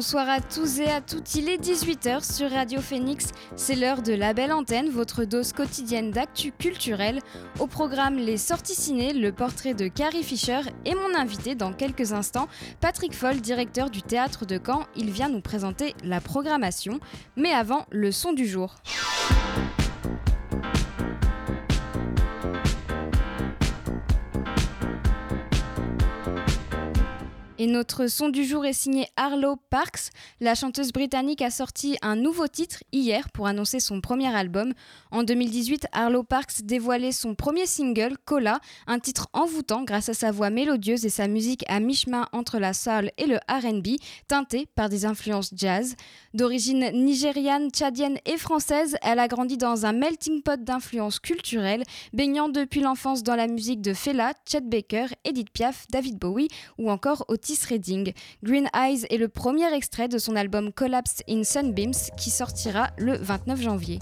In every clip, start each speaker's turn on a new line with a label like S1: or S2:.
S1: Bonsoir à tous et à toutes, il est 18h sur Radio Phoenix, c'est l'heure de la belle antenne, votre dose quotidienne d'actu culturel. Au programme Les sorties ciné, le portrait de Carrie Fisher et mon invité dans quelques instants, Patrick Foll, directeur du théâtre de Caen. Il vient nous présenter la programmation, mais avant, le son du jour. Et notre son du jour est signé Arlo Parks. La chanteuse britannique a sorti un nouveau titre hier pour annoncer son premier album. En 2018, Arlo Parks dévoilait son premier single, Cola, un titre envoûtant grâce à sa voix mélodieuse et sa musique à mi-chemin entre la soul et le RB, teintée par des influences jazz. D'origine nigériane, tchadienne et française, elle a grandi dans un melting pot d'influences culturelles, baignant depuis l'enfance dans la musique de Fela, Chet Baker, Edith Piaf, David Bowie ou encore Otis Reading. Green Eyes est le premier extrait de son album Collapse in Sunbeams qui sortira le 29 janvier.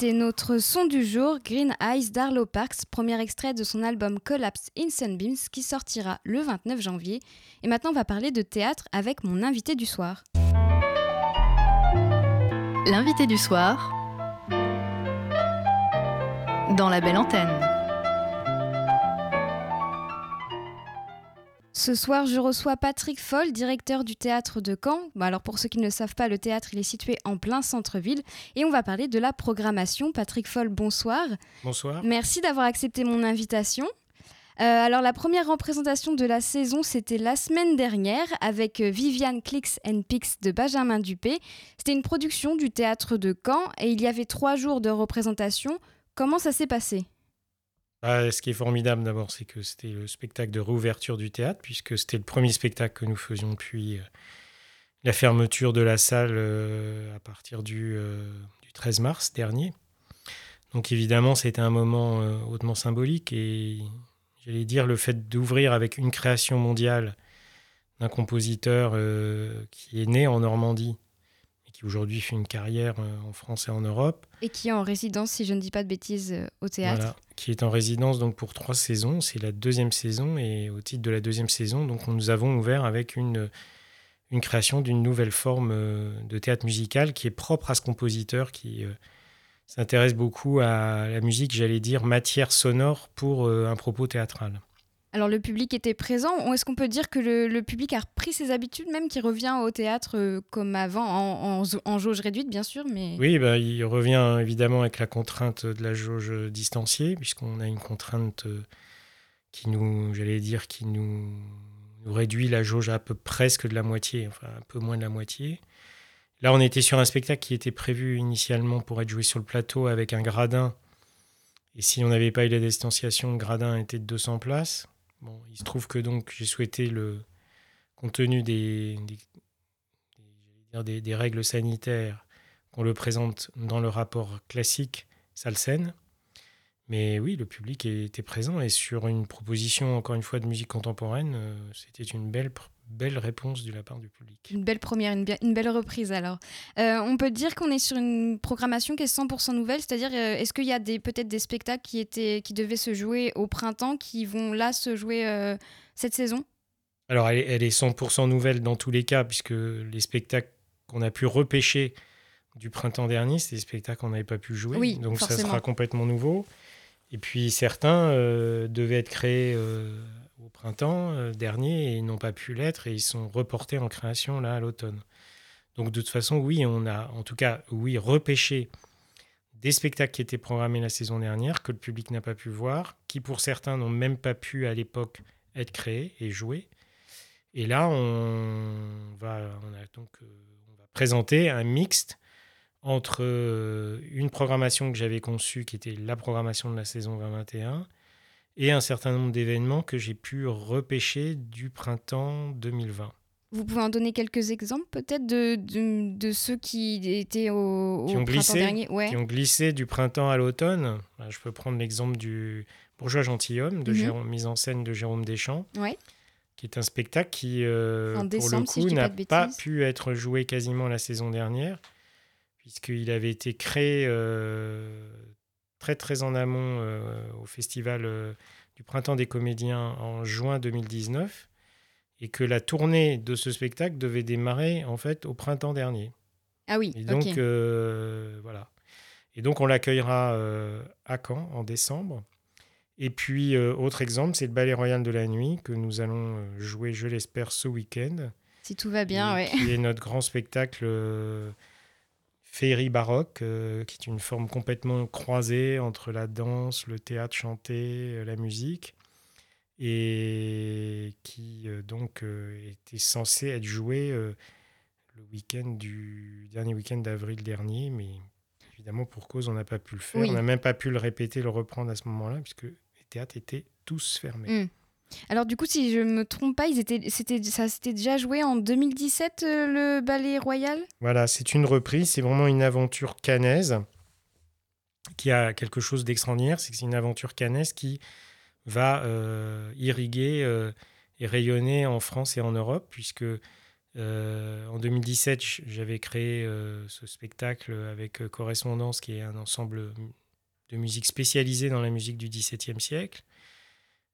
S1: C'était notre son du jour, Green Eyes d'Arlo Parks, premier extrait de son album Collapse in Sunbeams qui sortira le 29 janvier. Et maintenant, on va parler de théâtre avec mon invité du soir.
S2: L'invité du soir dans la belle antenne.
S3: Ce soir, je reçois Patrick Foll, directeur du théâtre de Caen. alors pour ceux qui ne le savent pas, le théâtre il est situé en plein centre-ville et on va parler de la programmation. Patrick Foll, bonsoir.
S4: Bonsoir.
S3: Merci d'avoir accepté mon invitation. Euh, alors la première représentation de la saison, c'était la semaine dernière avec euh, Viviane Clicks and Pix de Benjamin Dupé. C'était une production du théâtre de Caen et il y avait trois jours de représentation. Comment ça s'est passé?
S4: Bah, ce qui est formidable d'abord, c'est que c'était le spectacle de réouverture du théâtre, puisque c'était le premier spectacle que nous faisions depuis euh, la fermeture de la salle euh, à partir du, 13 euh, mars dernier. Donc évidemment, c'était un moment hautement symbolique et j'allais dire le fait d'ouvrir avec une création mondiale d'un compositeur qui est né en Normandie qui aujourd'hui fait une carrière en France et en Europe.
S3: Et qui est en résidence, si je ne dis pas de bêtises, au théâtre. Voilà,
S4: qui est en résidence donc pour trois saisons. C'est la deuxième saison et au titre de la deuxième saison, donc nous avons ouvert avec une, création d'une nouvelle forme euh, de théâtre musical qui est propre à ce compositeur qui s'intéresse beaucoup à la musique, j'allais dire matière sonore pour un propos théâtral.
S3: Alors le public était présent. Est-ce qu'on peut dire que le, public a repris ses habitudes, même qu'il revient au théâtre euh, comme avant, en, jauge réduite bien sûr mais...
S4: Oui, bah, il revient évidemment avec la contrainte de la jauge distanciée, puisqu'on a une contrainte euh, qui nous, j'allais dire, qui nous, nous, réduit la jauge à peu presque de la moitié, enfin un peu moins de la moitié. Là, on était sur un spectacle qui était prévu initialement pour être joué sur le plateau avec un gradin. Et si on n'avait pas eu la distanciation, le gradin était de 200 places. Bon, il se trouve que donc j'ai souhaité le compte tenu des, règles sanitaires qu'on le présente dans le rapport classique Salsen. Mais oui, le public était présent et sur une proposition, encore une fois, de musique contemporaine, euh, c'était une belle, belle réponse de la part du public.
S3: Une belle première, une, une belle reprise alors. Euh, on peut dire qu'on est sur une programmation qui est 100% nouvelle, c'est-à-dire euh, est-ce qu'il y a peut-être des spectacles qui, étaient, qui devaient se jouer au printemps qui vont là se jouer euh, cette saison?
S4: Alors elle, est 100% nouvelle dans tous les cas, puisque les spectacles qu'on a pu repêcher du printemps dernier, c'est des spectacles qu'on n'avait pas pu jouer,
S3: oui,
S4: donc
S3: ça
S4: sera complètement nouveau. Et puis certains devaient être créés printemps euh, dernier et n'ont pas pu l'être et ils sont reportés en création là à l'automne. Donc de toute façon, oui, on a en tout cas, oui, repêché des spectacles qui étaient programmés la saison dernière, que le public n'a pas pu voir, qui pour certains n'ont même pas pu à l'époque être créés et joués. Et là, on va, donc, euh, on va présenter un mixte entre euh, une programmation que j'avais conçue, qui était la programmation de la saison 2021, et un certain nombre d'événements que j'ai pu repêcher du printemps 2020.
S3: Vous pouvez en donner quelques exemples peut-être de, de, ceux qui étaient au,
S4: qui ont
S3: printemps
S4: glissé,
S3: dernier?
S4: Qui ont glissé du printemps à l'automne. Je peux prendre l'exemple du Bourgeois gentilhomme, de mhm. mise en scène de Jérôme Deschamps,
S3: ouais.
S4: qui est un spectacle qui, euh, pour le coup, n'a pas, pu être joué quasiment la saison dernière, puisqu'il avait été créé euh, très très en amont euh, au festival euh, du Printemps des comédiens en juin 2019 et que la tournée de ce spectacle devait démarrer en fait au printemps dernier.
S3: Ah oui.
S4: Et donc euh, voilà. Et donc on l'accueillera à Caen en décembre. Et puis autre exemple, c'est le Ballet Royal de la nuit que nous allons jouer, je l'espère, ce week-end.
S3: Si tout va bien, oui.
S4: Qui est notre grand spectacle féerie baroque, euh, qui est une forme complètement croisée entre la danse, le théâtre chanté, euh, la musique, et qui euh, donc était censé être joué le week-end du dernier week-end d'avril dernier, mais évidemment pour cause on n'a pas pu le faire, on n'a même pas pu le répéter, le reprendre à ce moment-là, puisque les théâtres étaient tous fermés.
S3: Mmh. Alors du coup, si je me trompe pas, ils étaient, c'était, ça s'était déjà joué en 2017 euh, le ballet royal?
S4: Voilà, c'est une reprise, c'est vraiment une aventure canaise qui a quelque chose d'extraordinaire, c'est une aventure canaise qui va euh, irriguer euh, et rayonner en France et en Europe, puisque en 2017 j'avais créé ce spectacle avec Correspondance, qui est un ensemble de musique spécialisée dans la musique du XVIIe siècle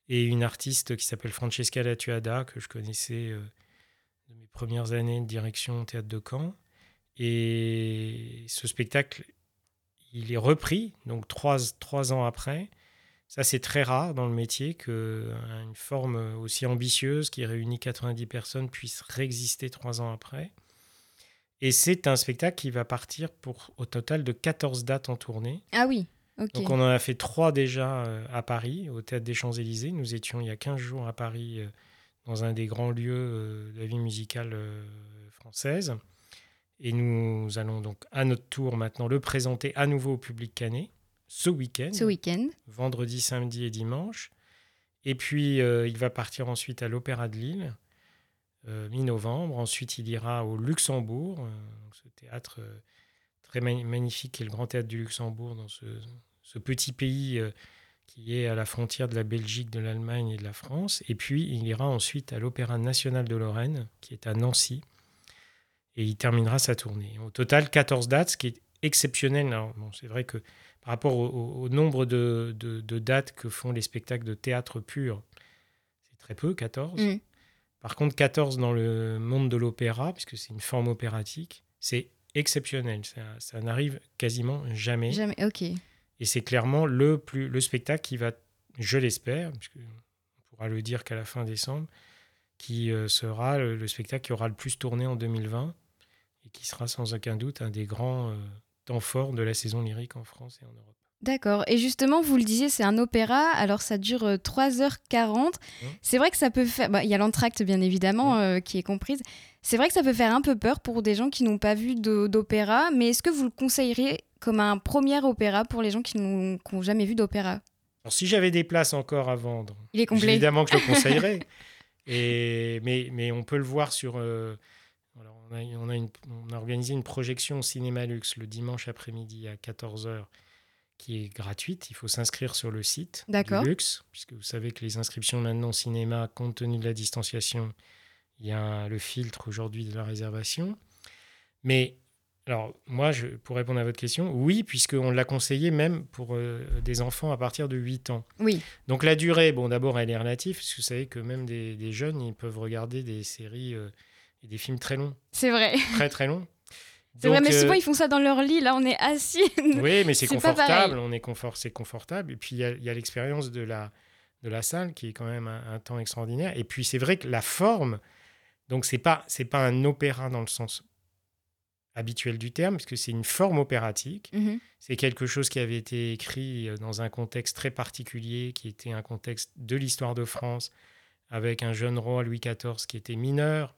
S4: et une artiste qui s'appelle Francesca Latuada, que je connaissais euh, de mes premières années de direction au théâtre de Caen. Et ce spectacle, il est repris, donc trois, trois ans après, Ça, c'est très rare dans le métier qu'une forme aussi ambitieuse qui réunit 90 personnes puisse réexister trois ans après. Et c'est un spectacle qui va partir pour au total de 14 dates en tournée.
S3: Ah oui,
S4: Donc on en a fait trois déjà euh, à Paris, au Théâtre des Champs-Élysées. Nous étions il y a 15 jours à Paris, euh, dans un des grands lieux euh, de la vie musicale française. Et nous allons donc à notre tour maintenant le présenter à nouveau au public canet ce week-end.
S3: Ce week-end.
S4: Vendredi, samedi et dimanche. Et puis il va partir ensuite à l'Opéra de Lille euh, mi-novembre. Ensuite, il ira au Luxembourg, euh, ce théâtre très magnifique qui est le Grand Théâtre du Luxembourg, dans ce, petit pays qui est à la frontière de la Belgique, de l'Allemagne et de la France. Et puis, il ira ensuite à l'Opéra national de Lorraine, qui est à Nancy. Et il terminera sa tournée. Au total, 14 dates, ce qui est exceptionnel. bon, c'est vrai que par rapport au, nombre de, dates que font les spectacles de théâtre pur, c'est très peu, 14. Par contre, 14 dans le monde de l'opéra, puisque c'est une forme opératique, c'est exceptionnel. Ça, n'arrive quasiment jamais.
S3: Jamais, ok.
S4: Et c'est clairement le, spectacle qui va, je l'espère, on pourra le dire qu'à la fin décembre, qui euh, sera le, spectacle qui aura le plus tourné en 2020 et qui sera sans aucun doute un des grands euh, temps forts de la saison lyrique en France et en Europe.
S3: D'accord. Et justement, vous le disiez, c'est un opéra, alors ça dure 3h40. Euh, mmh. C'est vrai que ça peut faire... Bah, il y a l'entracte, bien évidemment, mmh. euh, qui est comprise. C'est vrai que ça peut faire un peu peur pour des gens qui n'ont pas vu d'opéra, mais est-ce que vous le conseilleriez comme un premier opéra pour les gens qui n'ont jamais vu d'opéra?
S4: Si j'avais des places encore à vendre,
S3: il est complet.
S4: évidemment que je le conseillerais. Et, mais, mais on peut le voir sur... Euh, on, a, on, a une, on, a organisé une projection au Cinéma Luxe le dimanche après-midi à 14h qui est gratuite. Il faut s'inscrire sur le site du Luxe, puisque vous savez que les inscriptions maintenant au cinéma, compte tenu de la distanciation, il y a le filtre aujourd'hui de la réservation. Mais alors, moi, je, pour répondre à votre question, oui, puisqu'on l'a conseillé même pour euh, des enfants à partir de 8 ans.
S3: Oui.
S4: Donc, la durée, bon, d'abord, elle est relative, parce que vous savez que même des, jeunes, ils peuvent regarder des séries euh, et des films très longs.
S3: C'est vrai.
S4: Très, très longs.
S3: C'est vrai, mais souvent euh, ils font ça dans leur lit. Là, on est assis.
S4: Oui, mais c'est confortable. On est confort, c'est confortable. Et puis il y a, l'expérience de la de la salle qui est quand même un, temps extraordinaire. Et puis c'est vrai que la forme, donc c'est pas c'est pas un opéra dans le sens habituel du terme, parce que c'est une forme opératique. Mhm. C'est quelque chose qui avait été écrit euh, dans un contexte très particulier, qui était un contexte de l'histoire de France, avec un jeune roi Louis XIV qui était mineur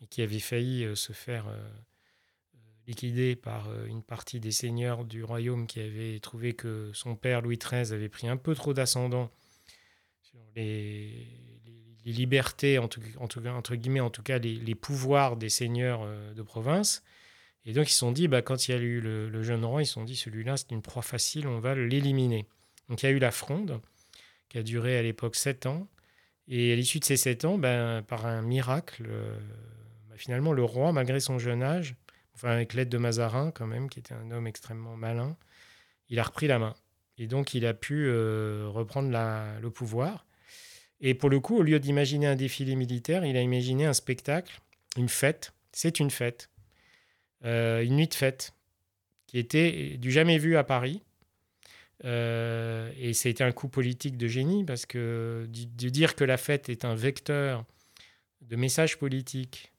S4: et qui avait failli euh, se faire liquidé par euh, une partie des seigneurs du royaume qui avaient trouvé que son père Louis XIII avait pris un peu trop d'ascendant sur les, libertés, en tout, cas, entre guillemets, en tout cas les, pouvoirs des seigneurs euh, de province. Et donc ils se sont dit, bah, quand il y a eu le, jeune roi, ils se sont dit, celui-là c'est une proie facile, on va l'éliminer. Donc il y a eu la fronde qui a duré à l'époque sept ans. Et à l'issue de ces sept ans, ben, par un miracle, euh, bah, finalement le roi, malgré son jeune âge, enfin avec l'aide de Mazarin quand même, qui était un homme extrêmement malin, il a repris la main. Et donc il a pu euh, reprendre le pouvoir. Et pour le coup, au lieu d'imaginer un défilé militaire, il a imaginé un spectacle, une fête. C'est une fête, euh, une nuit de fête, qui était du jamais vu à Paris. Euh, et c'était un coup politique de génie parce que de dire que la fête est un vecteur de messages politiques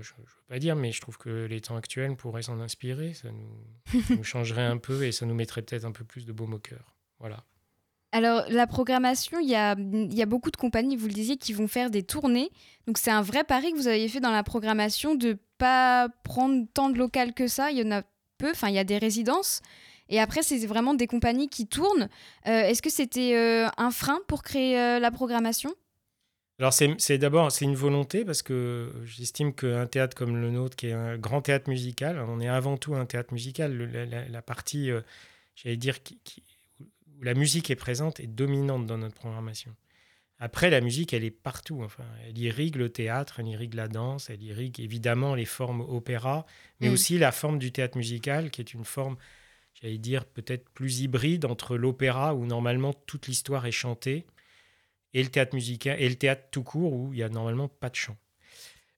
S4: je ne veux pas dire, mais je trouve que les temps actuels pourraient s'en inspirer. Ça nous, changerait un peu et ça nous mettrait peut-être un peu plus de baume au cœur. Voilà.
S3: Alors, la programmation, il y a, beaucoup de compagnies, vous le disiez, qui vont faire des tournées. Donc, c'est un vrai pari que vous avez fait dans la programmation de pas prendre tant de local que ça. Il y en a peu, enfin, il y a des résidences. Et après, c'est vraiment des compagnies qui tournent. Euh, est-ce que c'était euh, un frein pour créer euh, la programmation?
S4: Alors c'est d'abord c'est une volonté parce que j'estime qu'un théâtre comme le nôtre, qui est un grand théâtre musical, on est avant tout un théâtre musical. la, partie, euh, j'allais dire, où la musique est présente est dominante dans notre programmation. Après, la musique, elle est partout. Enfin, elle irrigue le théâtre, elle irrigue la danse, elle irrigue évidemment les formes opéra, mais mm. aussi la forme du théâtre musical, qui est une forme, j'allais dire, peut-être plus hybride entre l'opéra, où normalement toute l'histoire est chantée, et le théâtre musical et le théâtre tout court où il y a normalement pas de chant.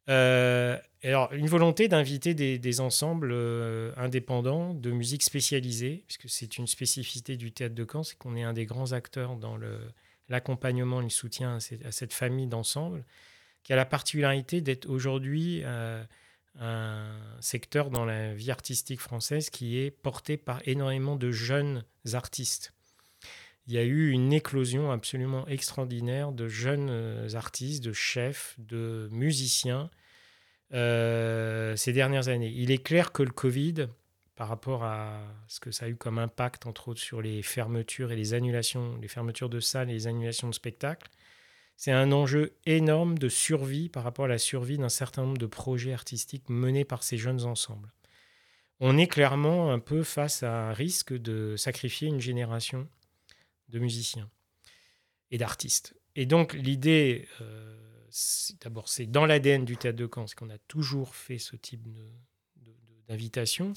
S4: Euh, alors, une volonté d'inviter des, ensembles euh, indépendants de musique spécialisée, puisque c'est une spécificité du théâtre de Caen, c'est qu'on est un des grands acteurs dans l'accompagnement et le soutien à, cette famille d'ensemble, qui a la particularité d'être aujourd'hui euh, un secteur dans la vie artistique française qui est porté par énormément de jeunes artistes il y a eu une éclosion absolument extraordinaire de jeunes euh, artistes, de chefs, de musiciens euh, ces dernières années. Il est clair que le Covid, par rapport à ce que ça a eu comme impact, entre autres, sur les fermetures et les annulations, les fermetures de salles et les annulations de spectacles, c'est un enjeu énorme de survie par rapport à la survie d'un certain nombre de projets artistiques menés par ces jeunes ensembles. On est clairement un peu face à un risque de sacrifier une génération de musiciens et d'artistes. Et donc l'idée, euh, d'abord, c'est dans l'ADN du théâtre de Caen, c'est qu'on a toujours fait ce type d'invitation,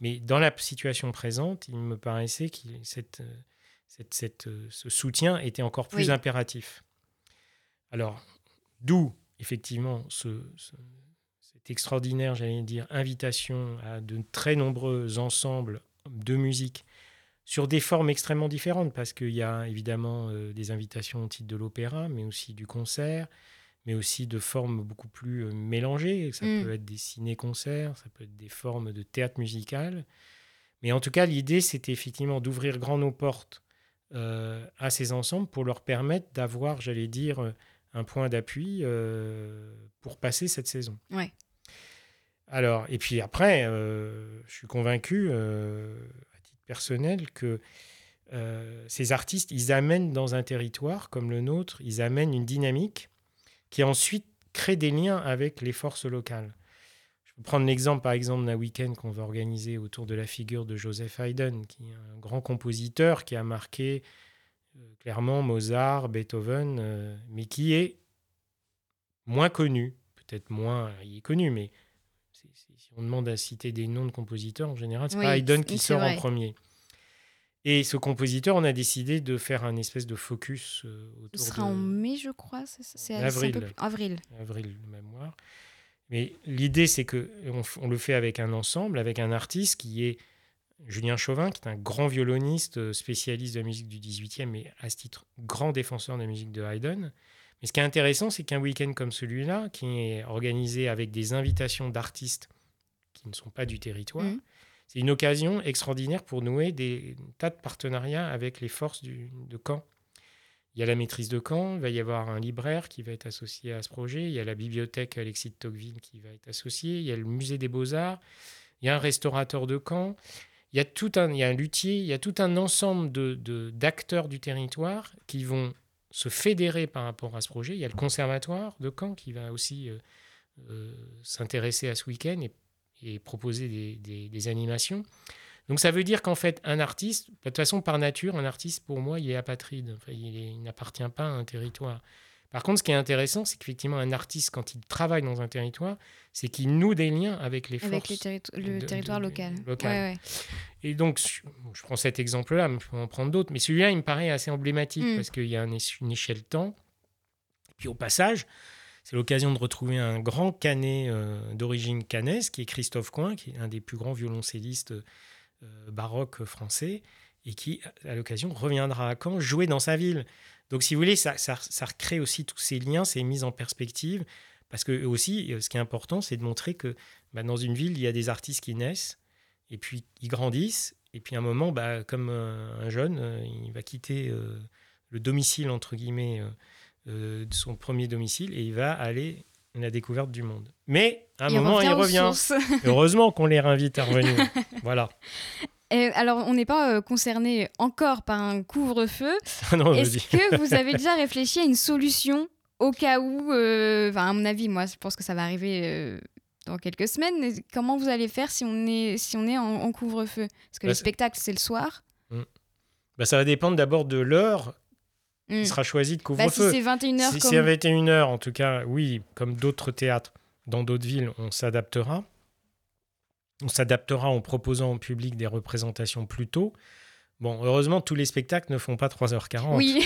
S4: mais dans la situation présente, il me paraissait que cette, cette, ce soutien était encore plus impératif. Alors, d'où effectivement ce, cette extraordinaire, j'allais dire, invitation à de très nombreux ensembles de musique sur des formes extrêmement différentes, parce qu'il y a évidemment euh, des invitations au titre de l'opéra, mais aussi du concert, mais aussi de formes beaucoup plus euh, mélangées. Ça mm. peut être des ciné-concerts, ça peut être des formes de théâtre musical. Mais en tout cas, l'idée, c'était effectivement d'ouvrir grand nos portes euh, à ces ensembles pour leur permettre d'avoir, j'allais dire, un point d'appui pour passer cette saison.
S3: Ouais.
S4: Alors, et puis après, je suis convaincu, personnel que euh, ces artistes, ils amènent dans un territoire comme le nôtre, ils amènent une dynamique qui ensuite crée des liens avec les forces locales. Je peux prendre l'exemple, par exemple, d'un week-end qu'on va organiser autour de la figure de Joseph Haydn, qui est un grand compositeur qui a marqué euh, clairement Mozart, Beethoven, euh, mais qui est moins connu, peut-être moins, il est connu, mais si on demande à citer des noms de compositeurs, en général, c'est pas Haydn qui sort en premier. Et ce compositeur, on a décidé de faire un espèce de focus euh, autour
S3: Ce sera en mai, je crois. C'est
S4: avril.
S3: avril.
S4: Avril, de mémoire. Mais l'idée, c'est que on, le fait avec un ensemble, avec un artiste qui est Julien Chauvin, qui est un grand violoniste, euh, spécialiste de la musique du 18e et à ce titre grand défenseur de la musique de Haydn. Mais ce qui est intéressant, c'est qu'un week-end comme celui-là, qui est organisé avec des invitations d'artistes qui ne sont pas du territoire, mmh. c'est une occasion extraordinaire pour nouer des tas de partenariats avec les forces du, de Caen. Il y a la maîtrise de Caen, il va y avoir un libraire qui va être associé à ce projet, il y a la bibliothèque Alexis de Tocqueville qui va être associée, il y a le musée des beaux-arts, il y a un restaurateur de Caen, il y a, tout un, il y a un luthier, il y a tout un ensemble d'acteurs de, d'acteurs du territoire qui vont se fédérer par rapport à ce projet. Il y a le conservatoire de Caen qui va aussi euh, euh, s'intéresser à ce week-end et, proposer des, animations. Donc ça veut dire qu'en fait, un artiste, de toute façon, par nature, un artiste, pour moi, il est apatride. Il n'appartient pas à un territoire. Par contre, ce qui est intéressant, c'est qu'effectivement, un artiste, quand il travaille dans un territoire, c'est qu'il noue des liens avec les
S3: avec forces. Avec le territoire local.
S4: Et donc, je prends cet exemple-là, mais je peux en prendre d'autres. Mais celui-là, il me paraît assez emblématique mm. parce qu'il y a une échelle temps. Puis au passage, c'est l'occasion de retrouver un grand canet euh, d'origine canaise, qui est Christophe Coin, qui est un des plus grands violoncellistes euh, baroques français, et qui, à l'occasion, reviendra à Caen jouer dans sa ville. Donc, si vous voulez, ça, ça, ça recrée aussi tous ces liens, ces mises en perspective. Parce que aussi, euh, ce qui est important, c'est de montrer que bah, dans une ville, il y a des artistes qui naissent, et puis ils grandissent, et puis à un moment, bah, comme un jeune, euh, il va quitter euh, le domicile, entre guillemets, de son premier domicile, et il va aller à la découverte du monde. Mais à un moment, il revient. Heureusement qu'on les réinvite à revenir. voilà
S3: alors, on n'est pas euh, concerné encore par un couvre-feu. Est-ce que vous avez déjà réfléchi à une solution au cas où, euh, à mon avis, moi, je pense que ça va arriver euh, dans quelques semaines. Comment vous allez faire si on est, si on est en, couvre-feu? Parce que le bah, spectacle, c'est le soir.
S4: Bah, ça va dépendre d'abord de l'heure qui hmm. sera choisie de bah, couvre-feu.
S3: si c'est 21h,
S4: si, comme... 21h, en tout cas, oui, comme d'autres théâtres dans d'autres villes, on s'adaptera on s'adaptera en proposant au public des représentations plus tôt. Bon, heureusement, tous les spectacles ne font pas 3h40.
S3: Oui,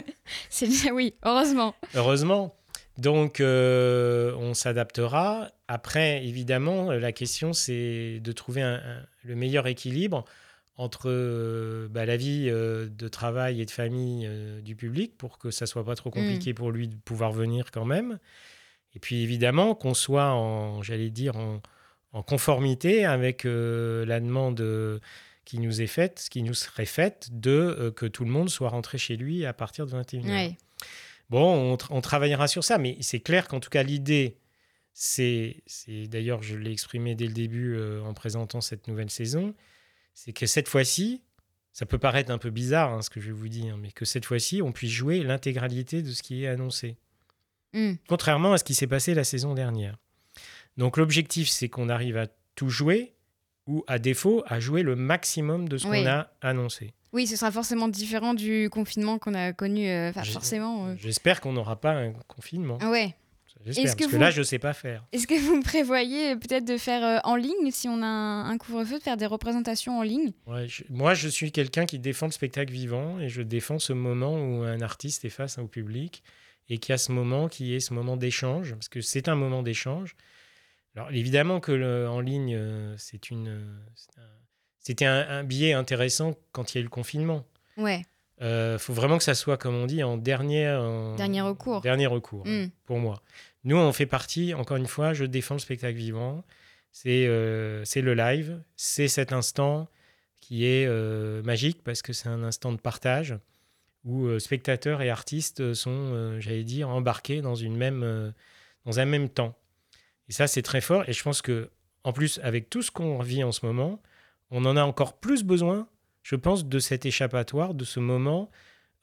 S3: c'est oui, heureusement.
S4: Heureusement. Donc, euh, on s'adaptera. Après, évidemment, la question, c'est de trouver le meilleur équilibre entre euh, bah, la vie euh, de travail et de famille du public pour que ça soit pas trop compliqué mm. pour lui de pouvoir venir quand même. Et puis, évidemment, qu'on soit en, j'allais dire, en, conformité avec la demande qui nous est faite, qui nous serait faite de que tout le monde soit rentré chez lui à partir de 21h. Bon, on, travaillera sur ça, mais c'est clair qu'en tout cas, l'idée, c'est, d'ailleurs, je l'ai exprimé dès le début euh, en présentant cette nouvelle saison, c'est que cette fois-ci, ça peut paraître un peu bizarre hein, ce que je vais vous dire, mais que cette fois-ci, on puisse jouer l'intégralité de ce qui est annoncé. Hmm. Contrairement à ce qui s'est passé la saison dernière. Donc l'objectif, c'est qu'on arrive à tout jouer, ou à défaut, à jouer le maximum de ce qu'on a annoncé.
S5: Oui, ce sera forcément différent du confinement qu'on a connu. Euh, forcément. Euh.
S4: J'espère qu'on n'aura pas un confinement.
S5: Ah ouais.
S4: J'espère, parce que, là, je ne sais pas faire.
S5: Est-ce que vous me prévoyez peut-être de faire euh, en ligne, si on a un, couvre-feu, de faire des représentations en ligne?
S4: Moi, je suis quelqu'un qui défend le spectacle vivant et je défends ce moment où un artiste est face au public et qui a ce moment qui est ce moment d'échange, parce que c'est un moment d'échange. Alors, évidemment que le, en ligne, c'est une, c'était un, biais intéressant quand il y a eu le confinement.
S5: Ouais.
S4: Il euh, faut vraiment que ça soit, comme on dit, en dernier,
S5: dernier recours.
S4: Dernier recours, hmm. pour moi. Nous, on fait partie, encore une fois, je défends le spectacle vivant. C'est euh, le live, c'est cet instant qui est euh, magique parce que c'est un instant de partage où euh, spectateurs et artistes sont, j'allais dire, embarqués dans, une même, dans un même temps. Et ça, c'est très fort. Et je pense que, en plus, avec tout ce qu'on vit en ce moment, on en a encore plus besoin, je pense, de cet échappatoire, de ce moment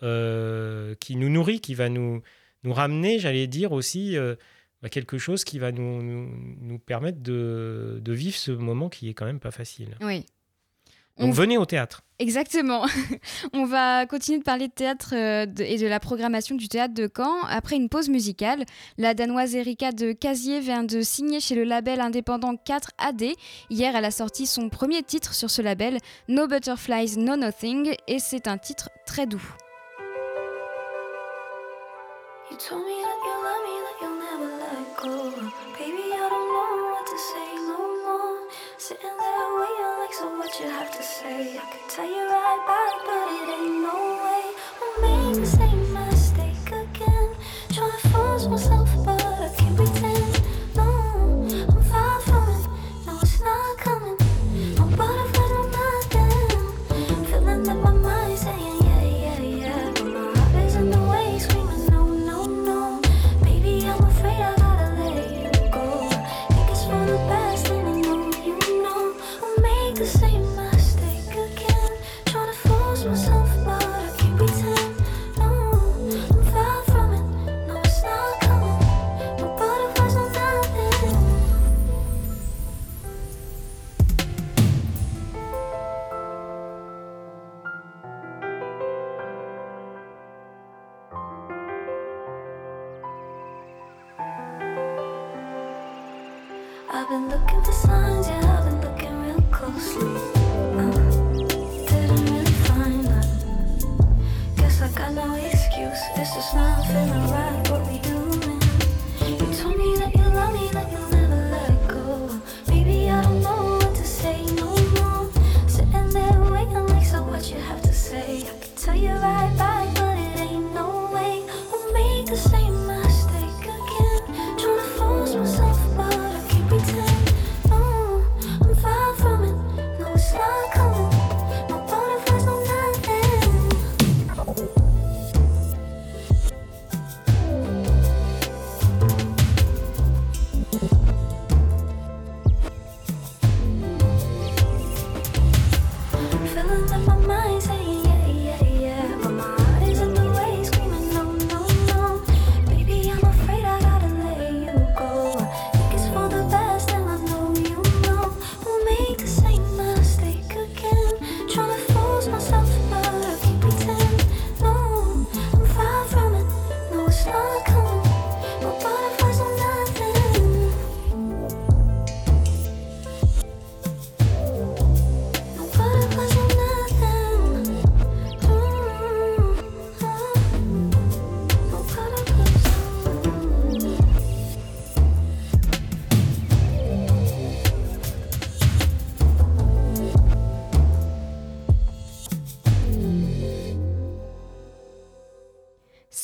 S4: euh, qui nous nourrit, qui va nous, nous ramener, j'allais dire aussi, euh, à quelque chose qui va nous, nous, permettre de, de, vivre ce moment qui est quand même pas facile.
S5: Oui.
S4: Donc venez au théâtre.
S5: Exactement. On va continuer de parler de théâtre euh, et de la programmation du théâtre de Caen après une pause musicale. La danoise Erika de Casier vient de signer chez le label indépendant 4AD. Hier, elle a sorti son premier titre sur ce label, No Butterflies, No Nothing, et c'est un titre très doux. Say? I could tell you right back, but it ain't no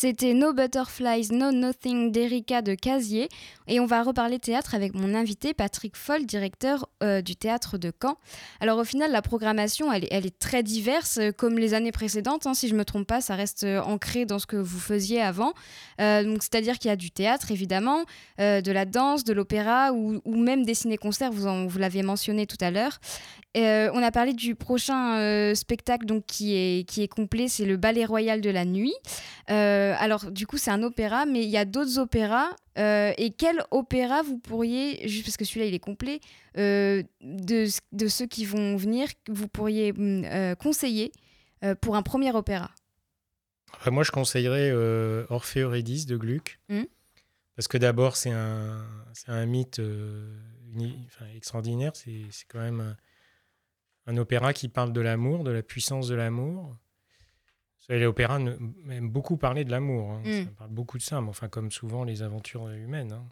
S3: C'était No Butterflies, No Nothing d'Erika de Casier. Et on va reparler théâtre avec mon invité Patrick Foll, directeur euh, du théâtre de Caen. Alors au final, la programmation, elle, est très diverse, euh, comme les années précédentes. Hein, si je ne me trompe pas, ça reste euh, ancré dans ce que vous faisiez avant. c'est-à-dire qu'il y a du théâtre, évidemment, de la danse, de l'opéra ou, même des ciné-concerts, vous, vous l'aviez mentionné tout à l'heure. On a parlé du prochain spectacle donc, qui, est, qui est complet, c'est le Ballet Royal de la Nuit. Euh, alors, du coup, c'est un opéra, mais il y a d'autres opéras. Euh, et quel opéra vous pourriez, juste parce que celui-là il est complet, euh, de, de, ceux qui vont venir, vous pourriez mm, conseiller pour un premier opéra?
S4: Moi, je conseillerais Orphée Eurydice de Gluck. Hmm. Parce que d'abord, c'est un, un mythe extraordinaire. C'est quand même un, opéra qui parle de l'amour, de la puissance de l'amour. L'opéra aime beaucoup parler de l'amour. Hein. Mm. Ça parle beaucoup de ça, mais enfin, comme souvent les aventures humaines. Hein.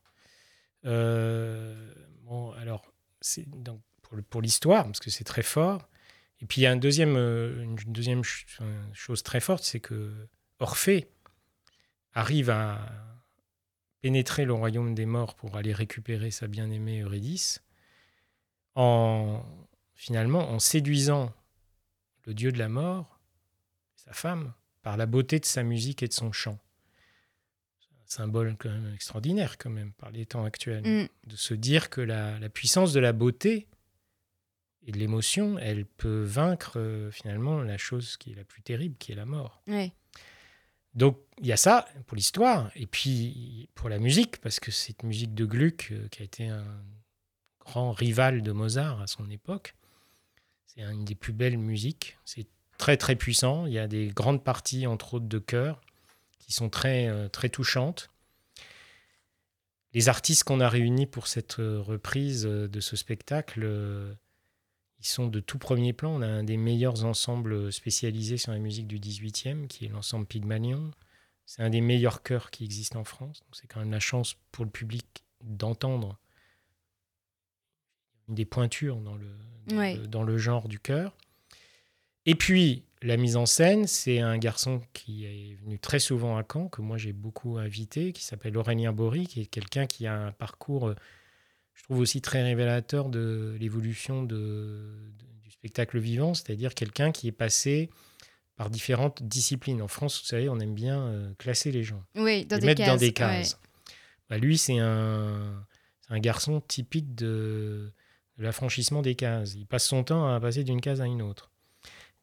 S4: Euh, bon, alors, c'est donc pour, pour l'histoire, parce que c'est très fort. Et puis, il y a un deuxième, euh, une deuxième chose très forte, c'est que Orphée arrive à pénétrer le royaume des morts pour aller récupérer sa bien-aimée Eurydice, en finalement en séduisant le dieu de la mort sa femme, par la beauté de sa musique et de son chant. C'est un symbole quand même extraordinaire, quand même, par les temps actuels. Mm. De se dire que la, puissance de la beauté et de l'émotion, elle peut vaincre euh, finalement la chose qui est la plus terrible, qui est la mort. Donc il y a ça pour l'histoire, et puis pour la musique, parce que cette musique de Gluck, euh, qui a été un grand rival de Mozart à son époque, c'est une des plus belles musiques. C'est très très puissant. Il y a des grandes parties, entre autres de chœur, qui sont très, euh, très touchantes. Les artistes qu'on a réunis pour cette euh, reprise euh, de ce spectacle, ils sont de tout premier plan. On a un des meilleurs ensembles spécialisés sur la musique du 18e, qui est l'ensemble Pygmalion. C'est un des meilleurs chœurs qui existent en France. C'est quand même la chance pour le public d'entendre une des pointures dans le, dans le genre du chœur. Et puis, la mise en scène, c'est un garçon qui est venu très souvent à Caen, que moi j'ai beaucoup invité, qui s'appelle Aurélien Bory, qui est quelqu'un qui a un parcours, je trouve aussi très révélateur de l'évolution de, du spectacle vivant, c'est-à-dire quelqu'un qui est passé par différentes disciplines. En France, vous savez, on aime bien euh, classer les gens,
S3: oui, dans
S4: les mettre dans des cases. Bah, lui, c'est un, un, garçon typique de l'affranchissement des cases. Il passe son temps à passer d'une case à une autre.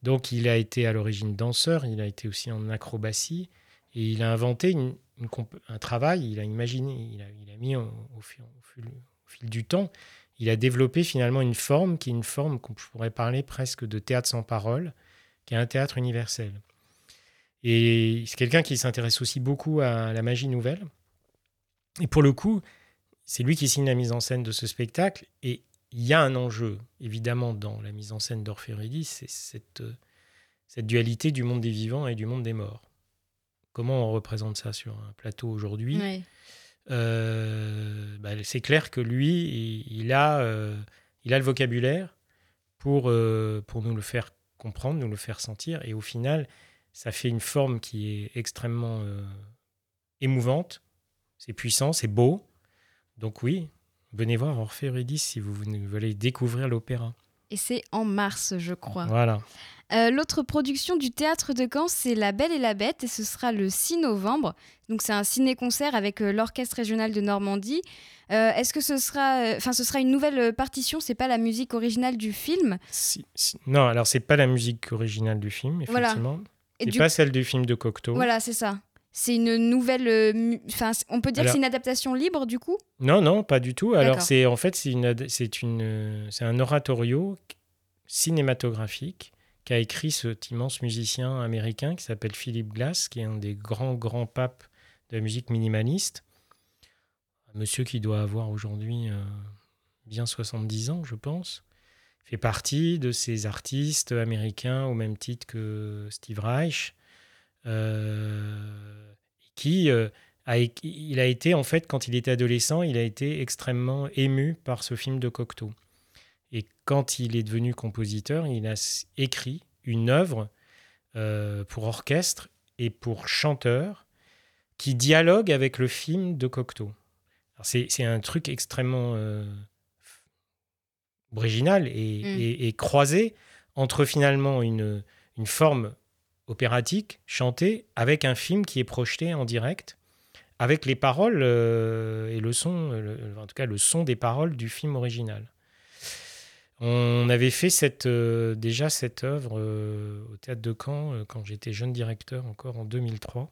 S4: Donc il a été à l'origine danseur, il a été aussi en acrobatie, et il a inventé un travail, il a imaginé, il a, mis au, fil, du temps, il a développé finalement une forme qui est une forme qu'on pourrait parler presque de théâtre sans parole, qui est un théâtre universel. Et c'est quelqu'un qui s'intéresse aussi beaucoup à la magie nouvelle. Et pour le coup, c'est lui qui signe la mise en scène de ce spectacle. Et il y a un enjeu, évidemment, dans la mise en scène d'Orphéoridis, c'est cette, euh, cette dualité du monde des vivants et du monde des morts. Comment on représente ça sur un plateau aujourd'hui? Euh, bah, C'est clair que lui, il, a, euh, il a le vocabulaire pour, pour nous le faire comprendre, nous le faire sentir, et au final, ça fait une forme qui est extrêmement émouvante, c'est puissant, c'est beau. Donc oui, venez voir Orphée Eurydice si vous voulez découvrir l'opéra.
S3: Et c'est en mars, je crois.
S4: Voilà.
S3: Euh, l'autre production du théâtre de Caen, c'est La Belle et la Bête, et ce sera le 6 novembre. Donc c'est un ciné-concert avec euh, l'Orchestre régional de Normandie. Euh, est-ce que ce sera, enfin, ce sera une nouvelle partition? C'est pas la musique originale du film?
S4: Non, alors c'est pas la musique originale du film, effectivement. Voilà. Et, pas celle du film de Cocteau.
S3: Voilà, c'est ça. C'est une nouvelle. Euh, enfin, on peut dire que c'est une adaptation libre du coup?
S4: Non, non, pas du tout. Alors, c'est en fait, c'est une, c'est une, c'est un oratorio cinématographique qu'a écrit cet immense musicien américain qui s'appelle Philip Glass, qui est un des grands grands papes de la musique minimaliste. Un monsieur qui doit avoir aujourd'hui euh, bien 70 ans, je pense, fait partie de ces artistes américains au même titre que Steve Reich euh, qui euh, a, il a été, en fait, quand il était adolescent, il a été extrêmement ému par ce film de Cocteau. Et quand il est devenu compositeur, il a écrit une œuvre euh, pour orchestre et pour chanteur qui dialogue avec le film de Cocteau. C'est un truc extrêmement euh, original et, mm. croisé entre finalement une, une forme opératique chantée avec un film qui est projeté en direct avec les paroles euh, et le son, en tout cas le son des paroles du film original. On avait fait cette, euh, déjà cette œuvre euh, au théâtre de Caen quand j'étais jeune directeur encore en 2003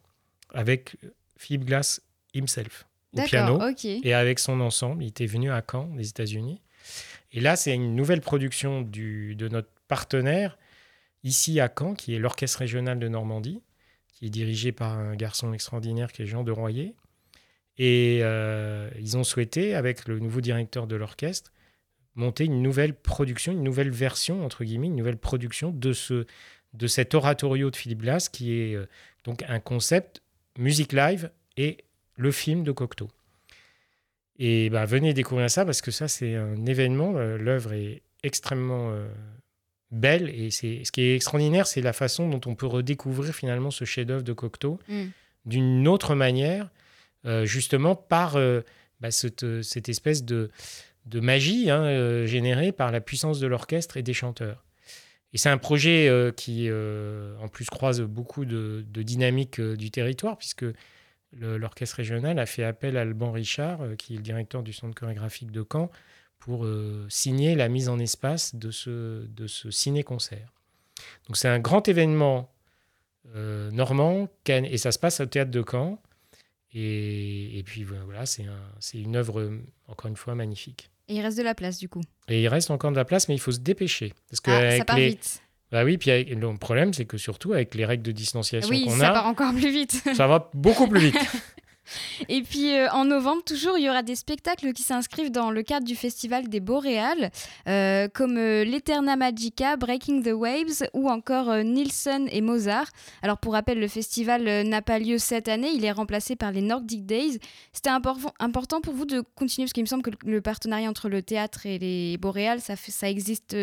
S4: avec Philippe Glass himself au piano et avec son ensemble. Il était venu à Caen, des États-Unis. Et là, c'est une nouvelle production du, de notre partenaire ici à Caen, qui est l'Orchestre régional de Normandie, qui est dirigé par un garçon extraordinaire qui est Jean de Royer. Et euh, ils ont souhaité, avec le nouveau directeur de l'orchestre, monter une nouvelle production, une nouvelle version, entre guillemets, une nouvelle production de, ce, de cet oratorio de Philippe Glass, qui est euh, donc un concept musique live et le film de Cocteau. Et bah, venez découvrir ça, parce que ça, c'est un événement. Euh, l'œuvre est extrêmement belle, et c'est ce qui est extraordinaire, c'est la façon dont on peut redécouvrir finalement ce chef-d'œuvre de Cocteau mm. d'une autre manière euh, justement par euh, bah, cette, espèce de, de magie hein, générée par la puissance de l'orchestre et des chanteurs. Et c'est un projet qui, en plus, croise beaucoup de, de dynamiques du territoire, puisque l'orchestre régional a fait appel à Alban Richard, qui est le directeur du centre chorégraphique de Caen, pour signer la mise en espace de ce, de ce ciné-concert. Donc c'est un grand événement normand, et ça se passe au théâtre de Caen. Et, puis voilà, c'est une œuvre, encore une fois, magnifique.
S3: Et il reste de la place du coup.
S4: Et il reste encore de la place, mais il faut se dépêcher.
S3: Parce que ah, ça part vite.
S4: Bah oui, puis le problème, c'est que surtout avec les règles de distanciation qu'on a.
S3: Oui, ça part encore plus vite.
S4: ça va beaucoup plus vite.
S3: Et puis euh, en novembre, toujours, il y aura des spectacles qui s'inscrivent dans le cadre du Festival des Boréales, euh, comme euh, l'Eterna Magica, Breaking the Waves ou encore Nilsson et Mozart. Alors pour rappel, le festival n'a pas lieu cette année, il est remplacé par les Nordic Days. C'était important pour vous de continuer, parce qu'il me semble que le partenariat entre le théâtre et les Boréales, ça, existe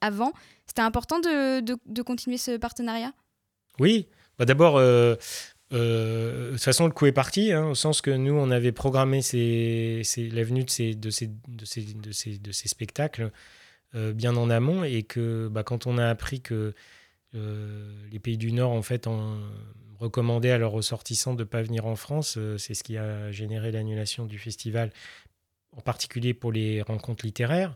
S3: avant. C'était important de, continuer ce partenariat?
S4: Oui, bah D'abord, euh, de toute façon, le coup est parti, hein, au sens que nous, on avait programmé la venue de ces, de ces, de ces, de ces, de ces spectacles euh, bien en amont, et que bah, quand on a appris que euh, les pays du Nord, en fait, en, recommandaient à leurs ressortissants de ne pas venir en France, c'est ce qui a généré l'annulation du festival, en particulier pour les rencontres littéraires.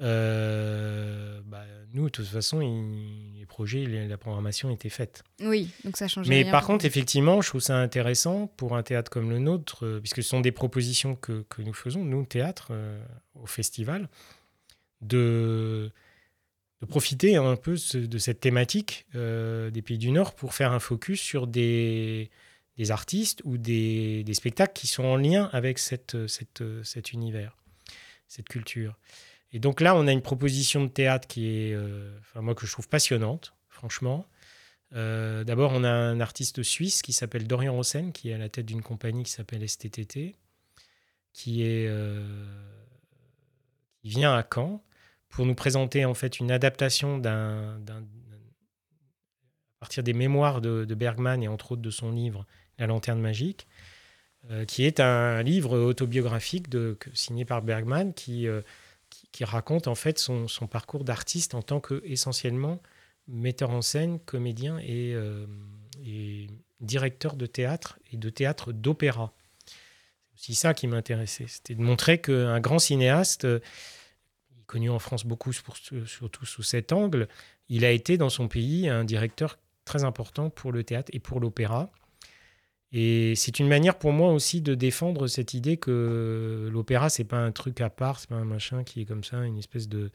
S4: Euh, bah, nous, de toute façon, les projets, la programmation était faite.
S3: Oui, donc ça change.
S4: Mais par contre, effectivement, je trouve ça intéressant pour un théâtre comme le nôtre, euh, puisque ce sont des propositions que, que nous faisons, nous, théâtre, euh, au festival, de, de profiter un peu de cette thématique des pays du Nord pour faire un focus sur des, des artistes ou des, des, spectacles qui sont en lien avec cette, cette, cet univers, cette culture. Et donc là, on a une proposition de théâtre qui est, euh, enfin, moi, que je trouve passionnante, franchement. Euh, d'abord, on a un artiste suisse qui s'appelle Dorian Rosen, qui est à la tête d'une compagnie qui s'appelle STTT, qui, est, euh, qui vient à Caen pour nous présenter en fait une adaptation d'un, à partir des mémoires de, Bergman et entre autres de son livre La lanterne magique, qui est un livre autobiographique signé par Bergman qui qui, raconte en fait son, parcours d'artiste en tant que essentiellement metteur en scène, comédien et, euh, directeur de théâtre et de théâtre d'opéra. C'est aussi ça qui m'intéressait, c'était de montrer qu'un grand cinéaste, euh, connu en France beaucoup surtout sous cet angle, il a été dans son pays un directeur très important pour le théâtre et pour l'opéra. Et c'est une manière pour moi aussi de défendre cette idée que l'opéra, c'est pas un truc à part, c'est pas un machin qui est comme ça, une espèce de,